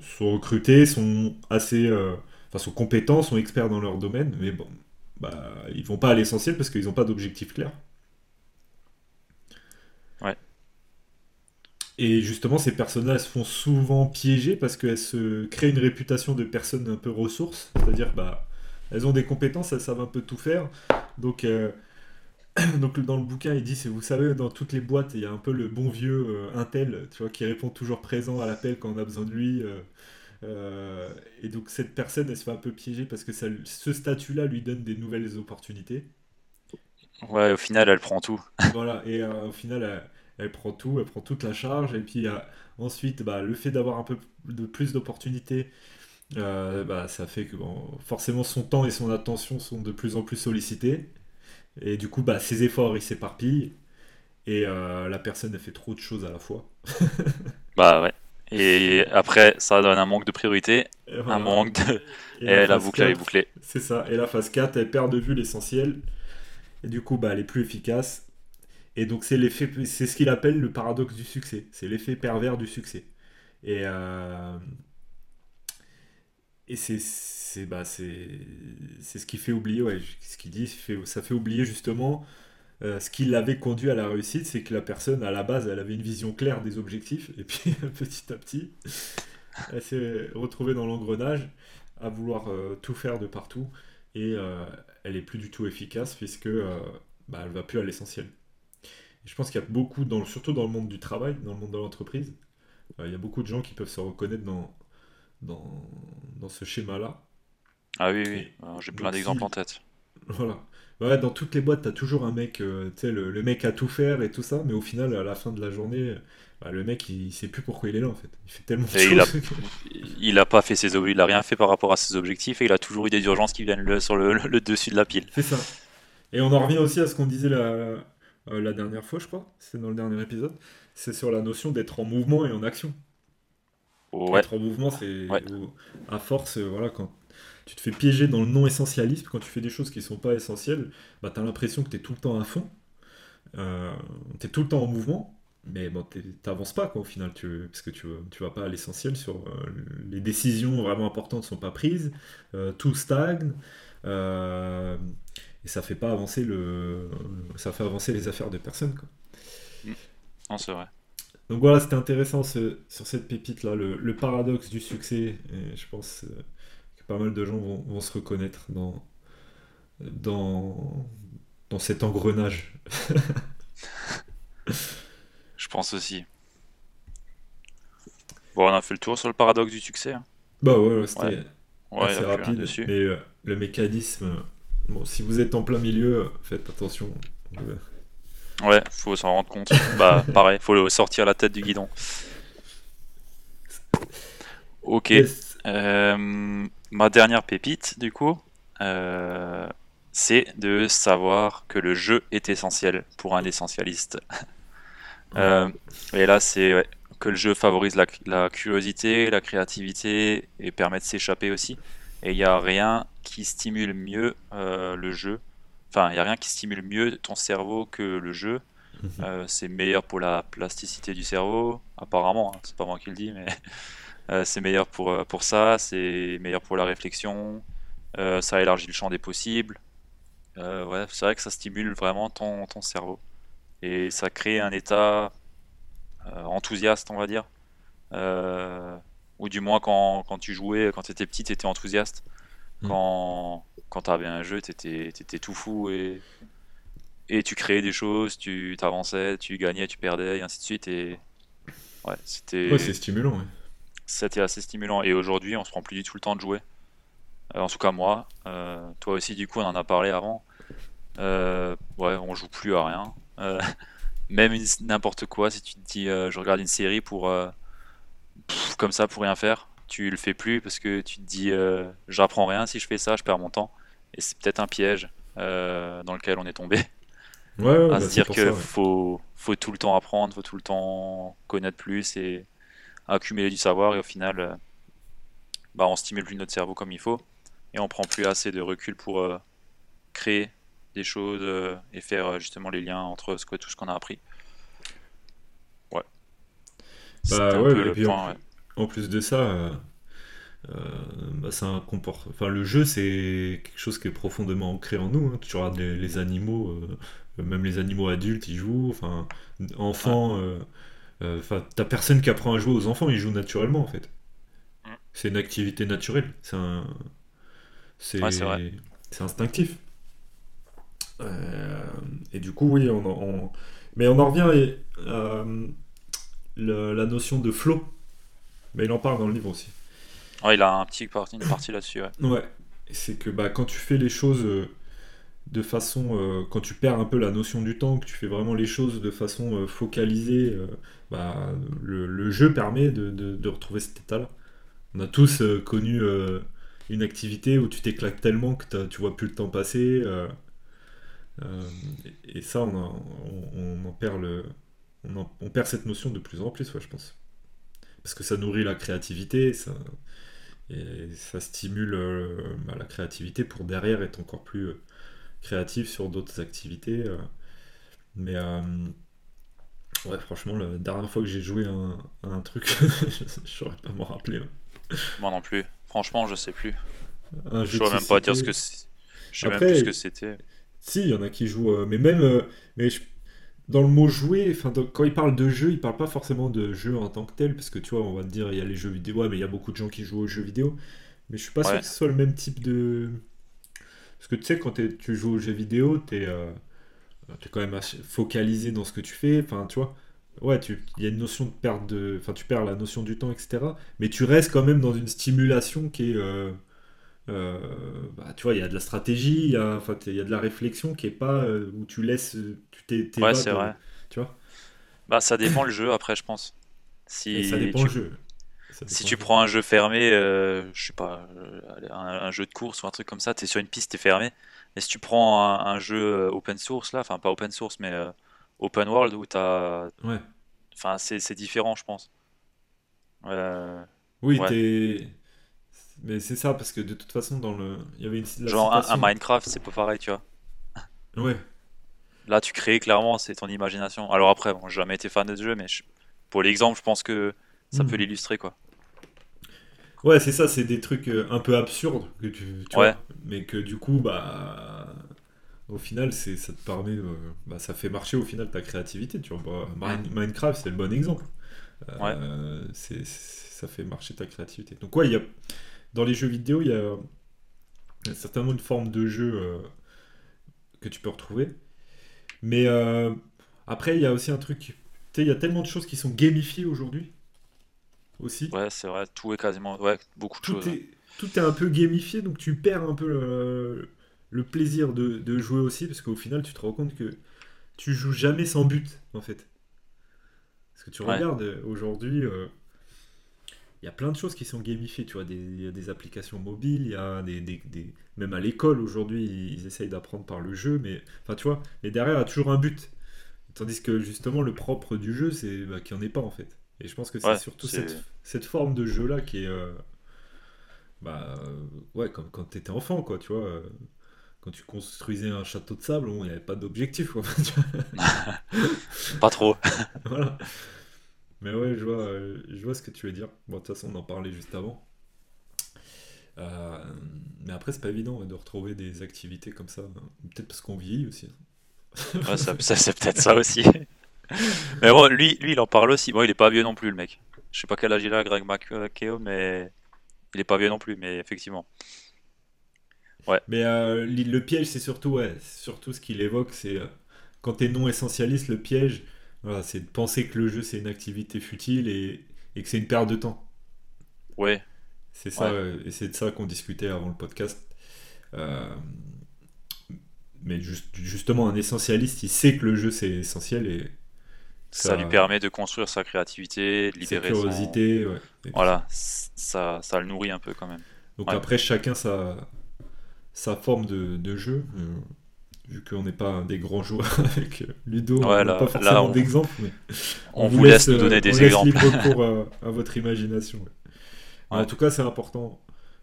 sont recrutés, sont assez, euh, enfin, sont compétents, sont experts dans leur domaine, mais bon, bah, ils vont pas à l'essentiel parce qu'ils n'ont pas d'objectif clair. Ouais. Et justement, ces personnes-là se font souvent piéger parce qu'elles se créent une réputation de personnes un peu ressources, c'est-à-dire, bah, elles ont des compétences, elles savent un peu tout faire. Donc, euh, donc dans le bouquin, il dit, vous savez, dans toutes les boîtes, il y a un peu le bon vieux euh, Intel, tu vois, qui répond toujours présent à l'appel quand on a besoin de lui. Euh, et donc cette personne, elle se fait un peu piéger parce que ce statut-là lui donne des nouvelles opportunités. Ouais, au final, elle prend tout. voilà, et au final, elle, prend tout, elle prend toute la charge. Et puis ensuite, bah, le fait d'avoir un peu de plus d'opportunités, euh, bah, ça fait que forcément son temps et son attention sont de plus en plus sollicités. Et du coup, bah, ses efforts, ils s'éparpillent. Et euh, la personne, fait trop de choses à la fois. bah ouais. Et après, ça donne un manque de priorité, un manque de... Et, la, boucle, elle est bouclée. C'est ça. Et la phase 4, elle perd de vue l'essentiel. Et du coup, bah, elle est plus efficace. Et donc, c'est l'effet, c'est ce qu'il appelle le paradoxe du succès. C'est l'effet pervers du succès. Et, euh, et c'est bah, ce qui fait oublier, ouais, ce qu'il dit, ça fait oublier justement euh, ce qui l'avait conduit à la réussite, c'est que la personne, à la base, elle avait une vision claire des objectifs, et puis petit à petit, elle s'est retrouvée dans l'engrenage à vouloir euh, tout faire de partout, et euh, elle est plus du tout efficace, puisque bah, elle va plus à l'essentiel. Je pense qu'il y a beaucoup, dans, surtout dans le monde du travail, dans le monde de l'entreprise, il y a beaucoup de gens qui peuvent se reconnaître dans, dans, dans ce schéma-là. Ah oui, oui, j'ai plein d'exemples en tête. Voilà. Ouais, dans toutes les boîtes, t'as toujours un mec, euh, tu sais, le, le, mec à tout faire et tout ça, mais au final, à la fin de la journée, bah, le mec, il, sait plus pourquoi il est là en fait. Il fait tellement de choses. Il a, il a pas fait ses il a rien fait par rapport à ses objectifs et il a toujours eu des urgences qui viennent le, sur le, le, dessus de la pile. C'est ça. Et on en revient aussi à ce qu'on disait la, euh, la dernière fois, je crois, c'est dans le dernier épisode, c'est sur la notion d'être en mouvement et en action. Être en mouvement, c'est à force, euh, voilà, quand tu te fais piéger dans le non-essentialisme, quand tu fais des choses qui sont pas essentielles, bah, tu as l'impression que tu es tout le temps à fond, euh, tu es tout le temps en mouvement, mais bon, tu n'avances pas quoi, au final, tu, parce que tu, tu vas pas à l'essentiel sur euh, les décisions vraiment importantes sont pas prises, euh, tout stagne, et ça fait pas avancer le, ça fait avancer les affaires de personne. Quoi. Non, c'est vrai. Donc voilà, c'était intéressant sur cette pépite-là, le, paradoxe du succès. Et je pense euh, que pas mal de gens vont, se reconnaître dans, dans, dans cet engrenage. je pense aussi. Bon, on a fait le tour sur le paradoxe du succès. Hein. Bah ouais, c'était assez rapide. Dessus. Mais euh, le mécanisme, bon, si vous êtes en plein milieu, faites attention. Ouais, faut s'en rendre compte. bah, pareil, faut le sortir la tête du guidon. Ok. Euh, ma dernière pépite, du coup, euh, c'est de savoir que le jeu est essentiel pour un essentialiste. Euh, et là, c'est que le jeu favorise la, curiosité, la créativité et permet de s'échapper aussi. Et il n'y a rien qui stimule mieux le jeu Enfin, il n'y a rien qui stimule mieux ton cerveau que le jeu. Mhm. Euh, c'est meilleur pour la plasticité du cerveau, apparemment, hein, c'est pas moi qui le dis, mais euh, c'est meilleur pour, euh, pour ça, c'est meilleur pour la réflexion, ça élargit le champ des possibles. ouais, c'est vrai que ça stimule vraiment ton, ton, cerveau. Et ça crée un état enthousiaste, on va dire. ou du moins quand, tu jouais, quand tu étais petit, tu étais enthousiaste. Mm. Quand, quand tu avais un jeu, tu étais, tout fou et, et tu créais des choses, tu avançais, tu gagnais, tu perdais, et ainsi de suite. Et ouais, c'était. c'est stimulant. C'était assez stimulant. Et aujourd'hui, on se prend plus du tout le temps de jouer. Euh, en tout cas, moi. Euh, toi aussi, du coup, on en a parlé avant. Euh, ouais, on joue plus à rien. même n'importe quoi, si tu te dis, je regarde une série pour. comme ça, pour rien faire tu le fais plus parce que tu te dis j'apprends rien si je fais ça, je perds mon temps. Et c'est peut-être un piège dans lequel on est tombé. Ouais, à se bah, dire qu'il faut, faut tout le temps apprendre, faut tout le temps connaître plus et accumuler du savoir et au final, euh, bah, on stimule plus notre cerveau comme il faut et on prend plus assez de recul pour euh, créer des choses euh, et faire justement les liens entre ce que, tout ce qu'on a appris. Ouais. Bah ouais, et puis en, plus de ça, bah, un comport... enfin, le jeu c'est quelque chose qui est profondément ancré en nous. Hein. Tu regardes les, animaux, même les animaux adultes ils jouent, enfin, enfants. Euh, enfin, t'as personne qui apprend à jouer aux enfants, ils jouent naturellement en fait. Mm. C'est une activité naturelle. C'est un... c'est instinctif. Euh, et du coup, oui, on, mais on en revient à euh, la notion de flow. Il en parle dans le livre aussi. il a un petit parti, une partie là-dessus. Ouais. ouais. C'est que bah, quand tu fais les choses de façon, euh, quand tu perds un peu la notion du temps, que tu fais vraiment les choses de façon euh, focalisée, euh, bah, le, jeu permet de, retrouver cet état-là. On a tous connu une activité où tu t'éclates tellement que tu vois plus le temps passer. Et, ça, on, en perd le, on, perd cette notion de plus en plus, je pense. Parce que ça nourrit la créativité, ça, et ça stimule bah, la créativité pour derrière être encore plus créatif sur d'autres activités. Euh. mais euh, ouais, franchement, la dernière fois que j'ai joué à un, truc, je saurais pas m'en rappeler. Hein. Moi non plus. Franchement, je sais plus. je saurais même pas dire ce que Je sais même plus ce que c'était. Si, il y en a qui jouent, euh, mais même, mais dans le mot jouer, enfin, quand il parle de jeu, il parle pas forcément de jeu en tant que tel, parce que tu vois, on va te dire, il y a les jeux vidéo, ouais, mais il y a beaucoup de gens qui jouent aux jeux vidéo, mais je suis pas sûr que ce soit le même type de, parce que tu sais, quand tu joues aux jeux vidéo, tu es, euh, quand même focalisé dans ce que tu fais. Enfin, tu vois, ouais, il y a une notion de perte de. Enfin, tu perds la notion du temps, etc. Mais tu restes quand même dans une stimulation qui est. Euh, bah, tu vois, il y a de la stratégie, il y a, enfin, y a de la réflexion qui est pas où tu laisses. Tu t'es, ouais, c'est vrai. Tu vois Bah, ça dépend le jeu après, je pense. Si ça dépend le jeu. Si tu prends un jeu fermé, euh, je sais pas, euh, un, jeu de course ou un truc comme ça, tu es sur une piste, tu es fermé. Mais si tu prends un, jeu euh, open source, là, enfin pas open source, mais open world, où tu as. Ouais. Enfin, c'est différent, je pense. oui, t'es. Mais c'est ça, parce que de toute façon, dans le. Il y avait une. Genre un, Minecraft, c'est pas pareil, tu vois. Ouais. Là, tu crées clairement, c'est ton imagination. Alors après, bon, j'ai jamais été fan de ce jeu, mais pour l'exemple, je pense que ça peut hmm. l'illustrer, quoi. Ouais, c'est ça, c'est des trucs euh, un peu absurdes que tu, vois, mais que du coup, bah, au final, c'est, ça te permet, euh, bah, ça fait marcher au final ta créativité, tu vois. Bah, Minecraft, c'est le bon exemple. Euh, c'est, ça fait marcher ta créativité. Donc ouais, il y a, dans les jeux vidéo, il y a, certainement une forme de jeu que tu peux retrouver. Mais après, il y a aussi un truc, tu sais, il y a tellement de choses qui sont gamifiées aujourd'hui aussi. Ouais, c'est vrai, tout est quasiment. Ouais, beaucoup de tout choses. Est, tout est un peu gamifié, donc tu perds un peu le, plaisir de, jouer aussi, parce qu'au final, tu te rends compte que tu joues jamais sans but, en fait. Parce que tu regardes euh, aujourd'hui, euh, il y a plein de choses qui sont gamifiées, tu vois, il y a des applications mobiles, il y a des, des, même à l'école aujourd'hui, ils, essayent d'apprendre par le jeu, mais enfin, tu vois, mais derrière, il y a toujours un but. Tandis que justement, le propre du jeu, c'est bah, qu'il n'y en ait pas, en fait. Et je pense que c'est surtout cette, cette, forme de jeu-là qui est. Euh, bah, euh, ouais, comme quand tu étais enfant, quoi, tu vois. Euh, quand tu construisais un château de sable, il n'y avait pas d'objectif, quoi. pas trop. voilà. Mais ouais, je vois, je vois ce que tu veux dire. Bon, de toute façon, on en parlait juste avant. mais après, c'est pas évident de retrouver des activités comme ça. Peut-être parce qu'on vieillit aussi. ouais, ça, ça c'est peut-être ça aussi. mais bon, lui, lui, il en parle aussi. Bon, il est pas vieux non plus, le mec. Je sais pas quel âge il a, Greg McKeown, mais il est pas vieux non plus, mais effectivement. Ouais. Mais euh, le piège, c'est surtout, ouais, surtout ce qu'il évoque, c'est euh, quand tu es non essentialiste, le piège, voilà, c'est de penser que le jeu c'est une activité futile et, et que c'est une perte de temps. Ouais. C'est ça, et c'est de ça qu'on discutait avant le podcast. Euh, mais justement, un essentialiste, il sait que le jeu c'est essentiel et ça, lui permet de construire sa créativité, de libérer sa curiosité. Voilà, ça, ça le nourrit un peu quand même. Donc après, chacun sa, sa forme de, de jeu. Euh, vu qu'on n'est pas des grands joueurs avec Ludo, on n'a pas forcément d'exemple. Mais on, vous laisse, nous donner des exemples. pour à, votre imagination. En tout cas, c'est important.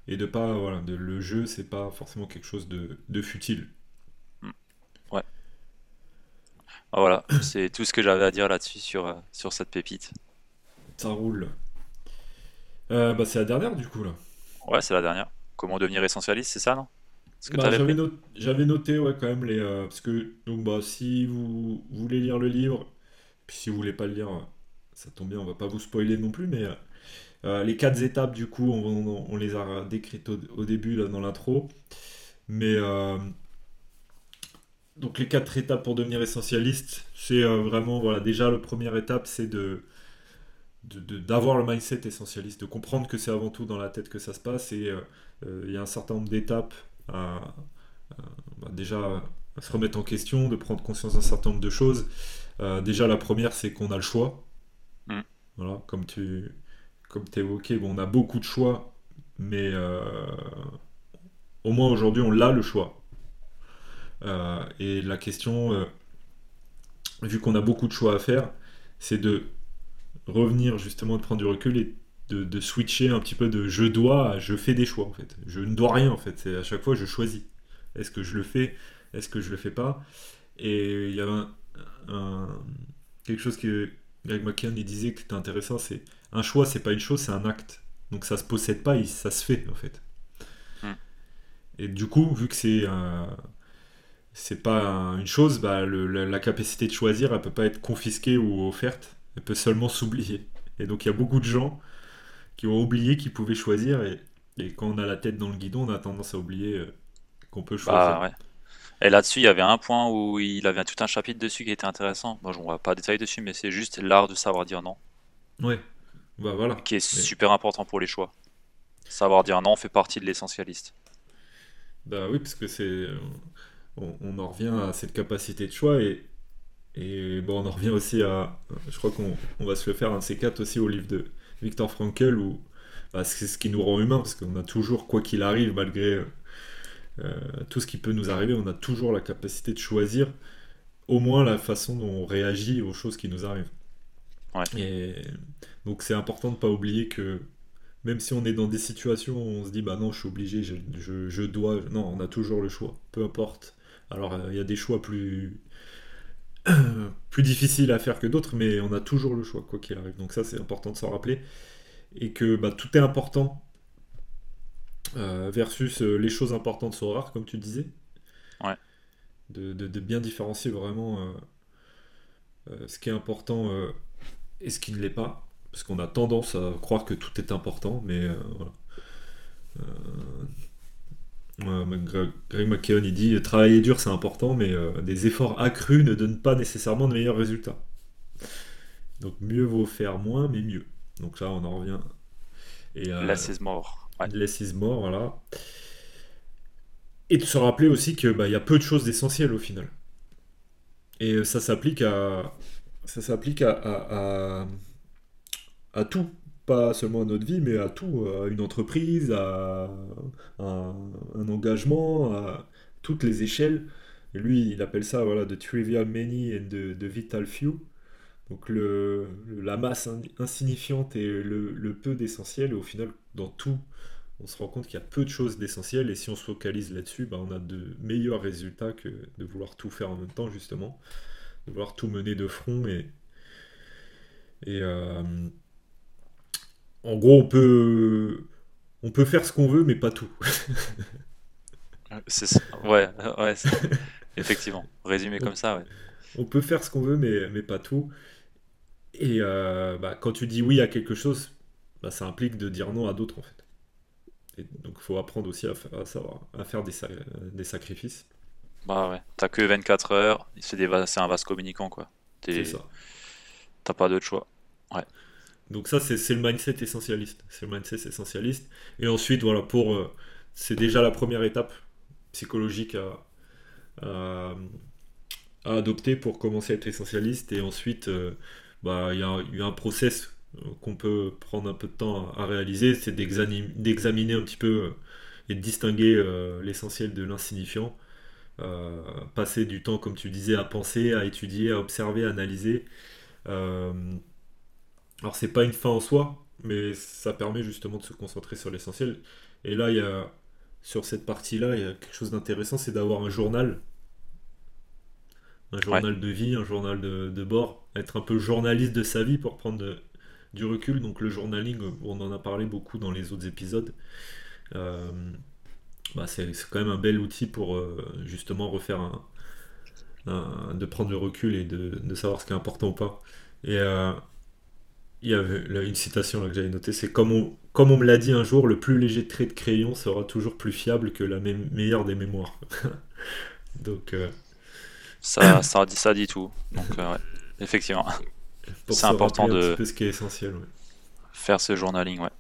Et de pas, voilà, de, le jeu, c'est pas forcément quelque chose de, de futile. Ah, voilà, c'est tout ce que j'avais à dire là-dessus sur, euh, sur cette pépite. Ça roule. Euh, bah, c'est la dernière du coup là. Ouais, c'est la dernière. Comment devenir essentialiste, c'est ça, non? Bah, J'avais noté, ouais, quand même les. Euh, parce que, donc, bah, si vous, voulez lire le livre, puis si vous voulez pas le lire, ça tombe bien, on va pas vous spoiler non plus, mais les quatre étapes, du coup, on, on les a décrites au, au début là, dans l'intro. Mais donc les quatre étapes pour devenir essentialiste, c'est euh, vraiment, voilà, déjà la première étape, c'est de d'avoir le mindset essentialiste, de comprendre que c'est avant tout dans la tête que ça se passe, et euh, euh, il y a un certain nombre d'étapes à, bah, déjà se remettre en question, de prendre conscience d'un certain nombre de choses. déjà la première, c'est qu'on a le choix. Mm. Voilà, comme tu comme évoqué, bon, on a beaucoup de choix, mais au moins aujourd'hui, on a le choix. Euh, et la question, euh, vu qu'on a beaucoup de choix à faire, c'est de revenir justement, de prendre du recul et de, switcher un petit peu de je dois à je fais des choix en fait. Je ne dois rien en fait. C'est à chaque fois je choisis. Est-ce que je le fais? Est-ce que je le fais pas? Et il y avait un, quelque chose que Greg McKeown disait qui était intéressant, c'est un choix, c'est pas une chose, c'est un acte. Donc ça se possède pas, ça se fait en fait. Hmm. Et du coup, vu que c'est c'est pas une chose, bah, la, capacité de choisir, elle peut pas être confisquée ou offerte, elle peut seulement s'oublier. Et donc il y a beaucoup de gens qui ont oublié qu'ils pouvaient choisir, et, quand on a la tête dans le guidon, on a tendance à oublier euh, qu'on peut choisir. Bah, et là-dessus, il y avait un point où il avait tout un chapitre dessus qui était intéressant. Moi, je ne vois pas détailler dessus, mais c'est juste l'art de savoir dire non. Ouais, bah voilà. Qui est super important pour les choix. Savoir dire non fait partie de l'essentialiste. Bah oui, parce que c'est on, en revient à cette capacité de choix et, et bon, on en revient aussi à. Je crois qu'on va se le faire un C4 aussi au livre de Victor Frankl où bah, c'est ce qui nous rend humains parce qu'on a toujours, quoi qu'il arrive, malgré euh, tout ce qui peut nous arriver, on a toujours la capacité de choisir au moins la façon dont on réagit aux choses qui nous arrivent. Et donc c'est important de ne pas oublier que même si on est dans des situations où on se dit bah non je suis obligé, je, je dois, non on a toujours le choix, peu importe. Alors, euh, il y a des choix plus, plus difficiles à faire que d'autres, mais on a toujours le choix, quoi qu'il arrive. Donc ça, c'est important de s'en rappeler. Et que bah, tout est important euh, versus euh, les choses importantes sont rares, comme tu disais. Ouais. De, bien différencier vraiment ce qui est important et ce qui ne l'est pas. Parce qu'on a tendance à croire que tout est important, mais voilà. Greg McKeown, il dit travailler dur c'est important, mais euh, des efforts accrus ne donnent pas nécessairement de meilleurs résultats. Donc mieux vaut faire moins, mais mieux. Donc là, on en revient. Et, euh, less is more, voilà. Et de se rappeler aussi qu'il bah, y a peu de choses d'essentiel au final. Et euh, ça s'applique à. Ça s'applique à, à, à tout pas seulement à notre vie, mais à tout, à une entreprise, à, un, engagement, à toutes les échelles. Lui, il appelle ça voilà, de trivial many and de, vital few. Donc le, la masse insignifiante et le, peu d'essentiel. Et au final, dans tout, on se rend compte qu'il y a peu de choses d'essentiel. Et si on se focalise là-dessus, bah, on a de meilleurs résultats que de vouloir tout faire en même temps, justement. De vouloir tout mener de front. Et, et, euh, en gros, on peut, on peut faire ce qu'on veut, mais pas tout. c'est Ouais, ouais effectivement. Résumé comme ça, ouais. on peut faire ce qu'on veut, mais, mais pas tout. Et euh, bah, quand tu dis oui à quelque chose, bah, ça implique de dire non à d'autres en fait. Et donc il faut apprendre aussi à, à, savoir, à faire des, des sacrifices. Bah ouais, t'as que 24 heures, c'est un vase communicant quoi. C'est ça. T'as pas d'autre choix. Ouais. Donc ça c'est le mindset essentialiste. C'est le mindset essentialiste. Et ensuite voilà, pour... Euh, c'est déjà la première étape psychologique à, adopter pour commencer à être essentialiste. Et ensuite, euh, bah, il y, a, un process qu'on peut prendre un peu de temps à, réaliser, c'est d'examiner un petit peu euh, et de distinguer euh, l'essentiel de l'insignifiant. Euh, passer du temps, comme tu disais, à penser, à étudier, à observer, à analyser. Alors c'est pas une fin en soi, mais ça permet justement de se concentrer sur l'essentiel. Et là, il y a, sur cette partie-là, il y a quelque chose d'intéressant, c'est d'avoir un journal. Un journal de vie, un journal de, de, bord. Être un peu journaliste de sa vie pour prendre de, du recul. Donc le journaling, on en a parlé beaucoup dans les autres épisodes. Euh, bah, c'est quand même un bel outil pour euh, justement refaire un, de prendre le recul et de, savoir ce qui est important ou pas. Et euh, il y avait une citation là, que j'avais notée, c'est comme on, comme on me l'a dit un jour, le plus léger trait de crayon sera toujours plus fiable que la meilleure des mémoires. Donc ça, ça, dit, ça dit tout. Donc effectivement c'est important de. Un peu ce qui est essentiel. Faire ce journaling, ouais.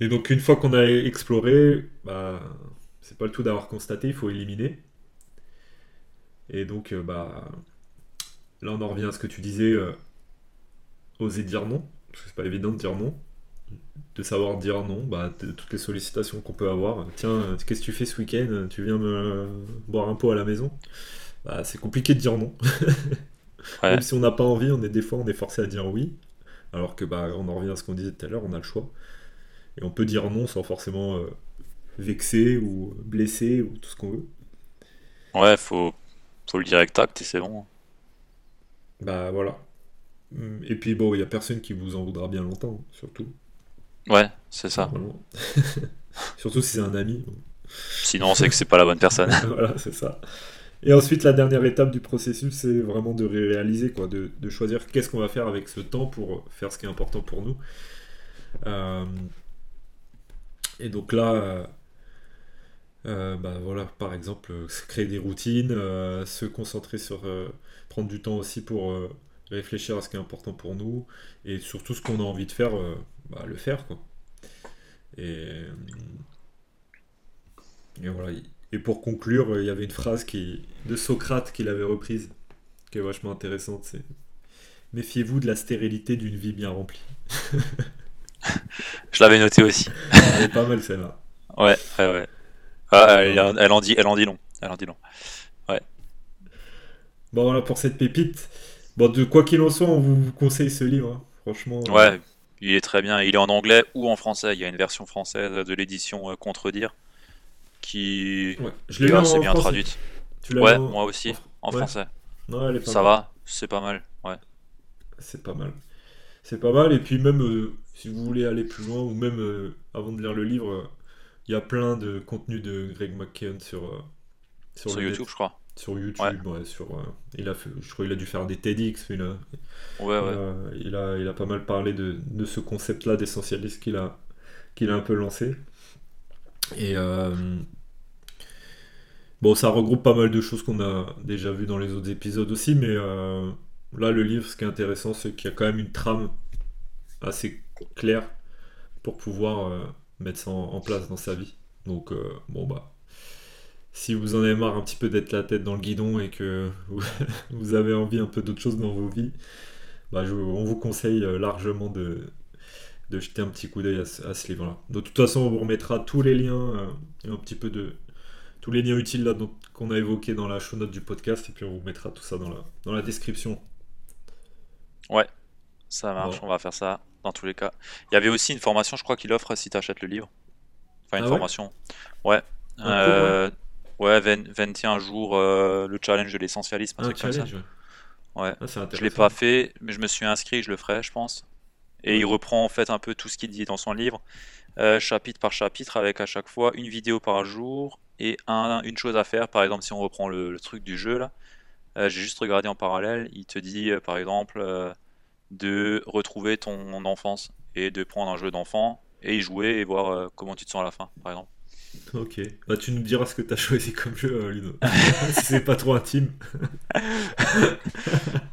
Et donc, une fois qu'on a exploré, bah, c'est pas le tout d'avoir constaté, il faut éliminer. Et donc, euh, bah, là, on en revient à ce que tu disais, euh, oser dire non. Parce que c'est pas évident de dire non. De savoir dire non, bah, de toutes les sollicitations qu'on peut avoir. Tiens, qu'est-ce que tu fais ce week-end? Tu viens me boire un pot à la maison? Bah, C'est compliqué de dire non. Même si on n'a pas envie, on est des fois on est forcé à dire oui. Alors que bah on en revient à ce qu'on disait tout à l'heure, on a le choix. Et on peut dire non sans forcément euh, vexer ou blesser ou tout ce qu'on veut. Ouais, faut, faut le dire avec tact et c'est bon. Bah voilà. Hum, et puis bon, il n'y a personne qui vous en voudra bien longtemps, surtout. Ouais, c'est ça. surtout si c'est un ami. Sinon, on sait que c'est pas la bonne personne. voilà, c'est ça. Et ensuite, la dernière étape du processus, c'est vraiment de réaliser, quoi, de, choisir qu'est-ce qu'on va faire avec ce temps pour faire ce qui est important pour nous. Euh, et donc là, euh, euh, bah voilà, par exemple, créer des routines, se concentrer sur, prendre du temps aussi pour réfléchir à ce qui est important pour nous, et surtout ce qu'on a envie de faire, bah, le faire, quoi. Et, et voilà, et pour conclure, il y avait une phrase qui, de Socrate qu'il avait reprise, qui est vachement intéressante, c'est Méfiez-vous de la stérilité d'une vie bien remplie. Je l'avais noté aussi. Elle est pas mal celle-là. Ouais, ouais, ouais. Ah, elle, en dit, elle en dit long. Elle en dit long. Ouais. Bon, voilà pour cette pépite. Bon, de quoi qu'il en soit, on vous conseille ce livre. Hein. Franchement. Ouais, il est très bien. Il est en anglais ou en français. Il y a une version française de l'édition euh, Contredire qui je l'ai assez bien traduite. ouais, moi aussi, en, français. Ça va, c'est pas mal. Ouais. C'est pas mal. C'est pas mal, et puis même euh, si vous voulez aller plus loin, ou même euh, avant de lire le livre, il y a plein de contenu de Greg McKeown sur, euh, sur, YouTube, je crois. Sur YouTube, ouais. sur, il a je crois qu'il a dû faire des TEDx. Il a, ouais, ouais. Il, a, il a pas mal parlé de, de ce concept-là d'essentialiste qu'il a, qu'il a un peu lancé. Et euh, bon, ça regroupe pas mal de choses qu'on a déjà vues dans les autres épisodes aussi, mais euh, là, le livre, ce qui est intéressant, c'est qu'il y a quand même une trame assez claire pour pouvoir euh, mettre ça en, place dans sa vie. Donc, bon, bah, si vous en avez marre un petit peu d'être la tête dans le guidon et que vous avez envie un peu d'autre chose dans vos vies, bah, on vous conseille largement de, de jeter un petit coup d'œil à, ce livre-là. De toute façon, on vous remettra tous les liens euh, et un petit peu de tous les liens utiles là qu'on a évoqués dans la show note du podcast et puis on vous mettra tout ça dans la, dans la description. Ouais, ça marche, on va faire ça dans tous les cas. Il y avait aussi une formation, je crois qu'il offre si tu achètes le livre. Enfin, une ah formation. Ouais. Euh, ouais, 21 jours, euh, le challenge de l'essentialisme, un, truc comme ça. Ouais. Ah, je l'ai pas fait, mais je me suis inscrit, je le ferai, je pense. Et il reprend en fait un peu tout ce qu'il dit dans son livre, euh, chapitre par chapitre, avec à chaque fois une vidéo par jour et un, une chose à faire. Par exemple, si on reprend le, truc du jeu là, j'ai juste regardé en parallèle, il te dit par exemple de retrouver ton enfance et de prendre un jeu d'enfant et y jouer et voir comment tu te sens à la fin, par exemple. Ok. Bah, tu nous diras ce que tu as choisi comme jeu, Ludo. si c'est pas trop intime.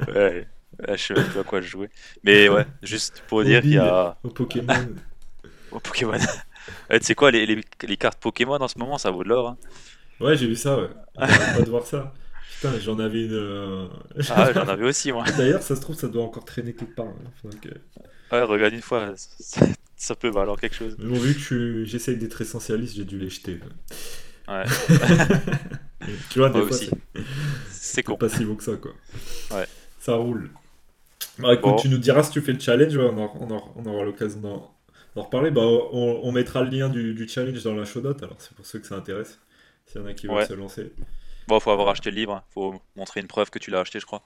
ouais. Je sais même pas à quoi jouer. Mais ouais, juste pour dire qu'il y a. Au Pokémon. Au Pokémon. tu sais quoi, les, les, les, cartes Pokémon en ce moment, ça vaut de l'or. Hein. Ouais, j'ai vu ça, ouais. pas de voir ça. Putain, j'en avais une. Euh, ah j'en avais aussi, moi. D'ailleurs, ça se trouve, ça doit encore traîner quelque part. Hein. Ouais, regarde une fois, ça, peut valoir quelque chose. Mais bon, vu que j'essaye d'être essentialiste, j'ai dû les jeter. Ouais. tu vois, des fois, c'est con. pas si beau que ça, quoi. Ouais. Ça roule. Bah écoute, tu nous diras si tu fais le challenge, on, aura l'occasion d'en reparler. Bah, on, mettra le lien du, challenge dans la show note, alors c'est pour ceux que ça intéresse, s'il y en a qui veulent se lancer. Bon, faut avoir acheté le livre, hein. faut montrer une preuve que tu l'as acheté, je crois.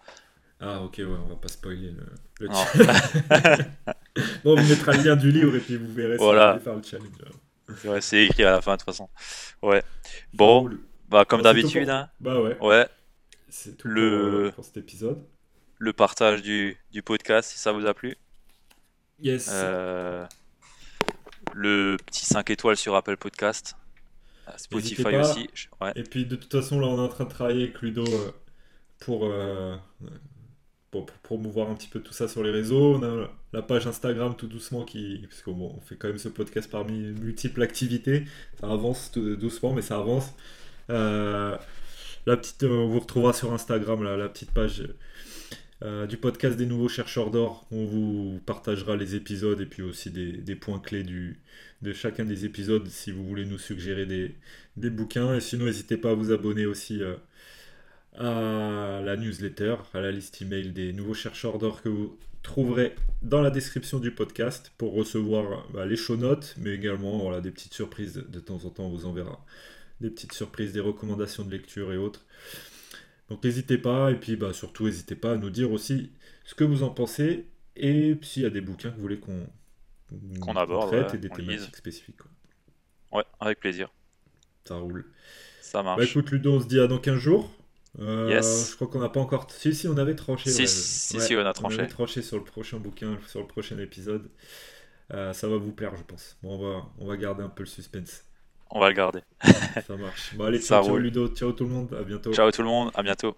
Ah ok, ouais, on va pas spoiler le, challenge. bon, on mettra le lien du livre et puis vous verrez si vous faire le challenge. c'est écrit à la fin de toute façon. Ouais. Bon, bah comme d'habitude. Hein. Bah ouais. Ouais. C'est tout le... pour, pour cet épisode le partage du, du, podcast si ça vous a plu. Yes. Euh, le petit 5 étoiles sur Apple Podcast. Spotify aussi. Et puis de toute façon, là, on est en train de travailler avec Ludo euh, pour, euh, pour, promouvoir un petit peu tout ça sur les réseaux. On a la page Instagram tout doucement qui. Parce qu'on on fait quand même ce podcast parmi multiples activités. Ça avance doucement, mais ça avance. la petite, on vous retrouvera sur Instagram, la petite page euh, du podcast des nouveaux chercheurs d'or. On vous partagera les épisodes et puis aussi des, points clés du, de chacun des épisodes si vous voulez nous suggérer des, bouquins. Et sinon, n'hésitez pas à vous abonner aussi euh, à la newsletter, à la liste email des nouveaux chercheurs d'or que vous trouverez dans la description du podcast pour recevoir bah, les show notes, mais également voilà, des petites surprises. De temps en temps, on vous enverra des petites surprises, des recommandations de lecture et autres. Donc n'hésitez pas, et puis bah, surtout n'hésitez pas à nous dire aussi ce que vous en pensez, et s'il y a des bouquins que vous voulez qu'on qu'on aborde, et des thématiques spécifiques. Ouais, avec plaisir. Ça roule. Ça marche. Bah écoute Ludo, on se dit à dans 15 jours. Euh, yes. Je crois qu'on n'a pas encore. Si, si, on avait tranché. Si, si, si, on a tranché. On avait tranché sur le prochain bouquin, sur le prochain épisode. Euh, ça va vous plaire, je pense. Bon, on va, on va garder un peu le suspense. On va le garder. Ça marche. Bon, allez, ciao, ciao Ludo. Ciao tout le monde. À bientôt. Ciao tout le monde. À bientôt.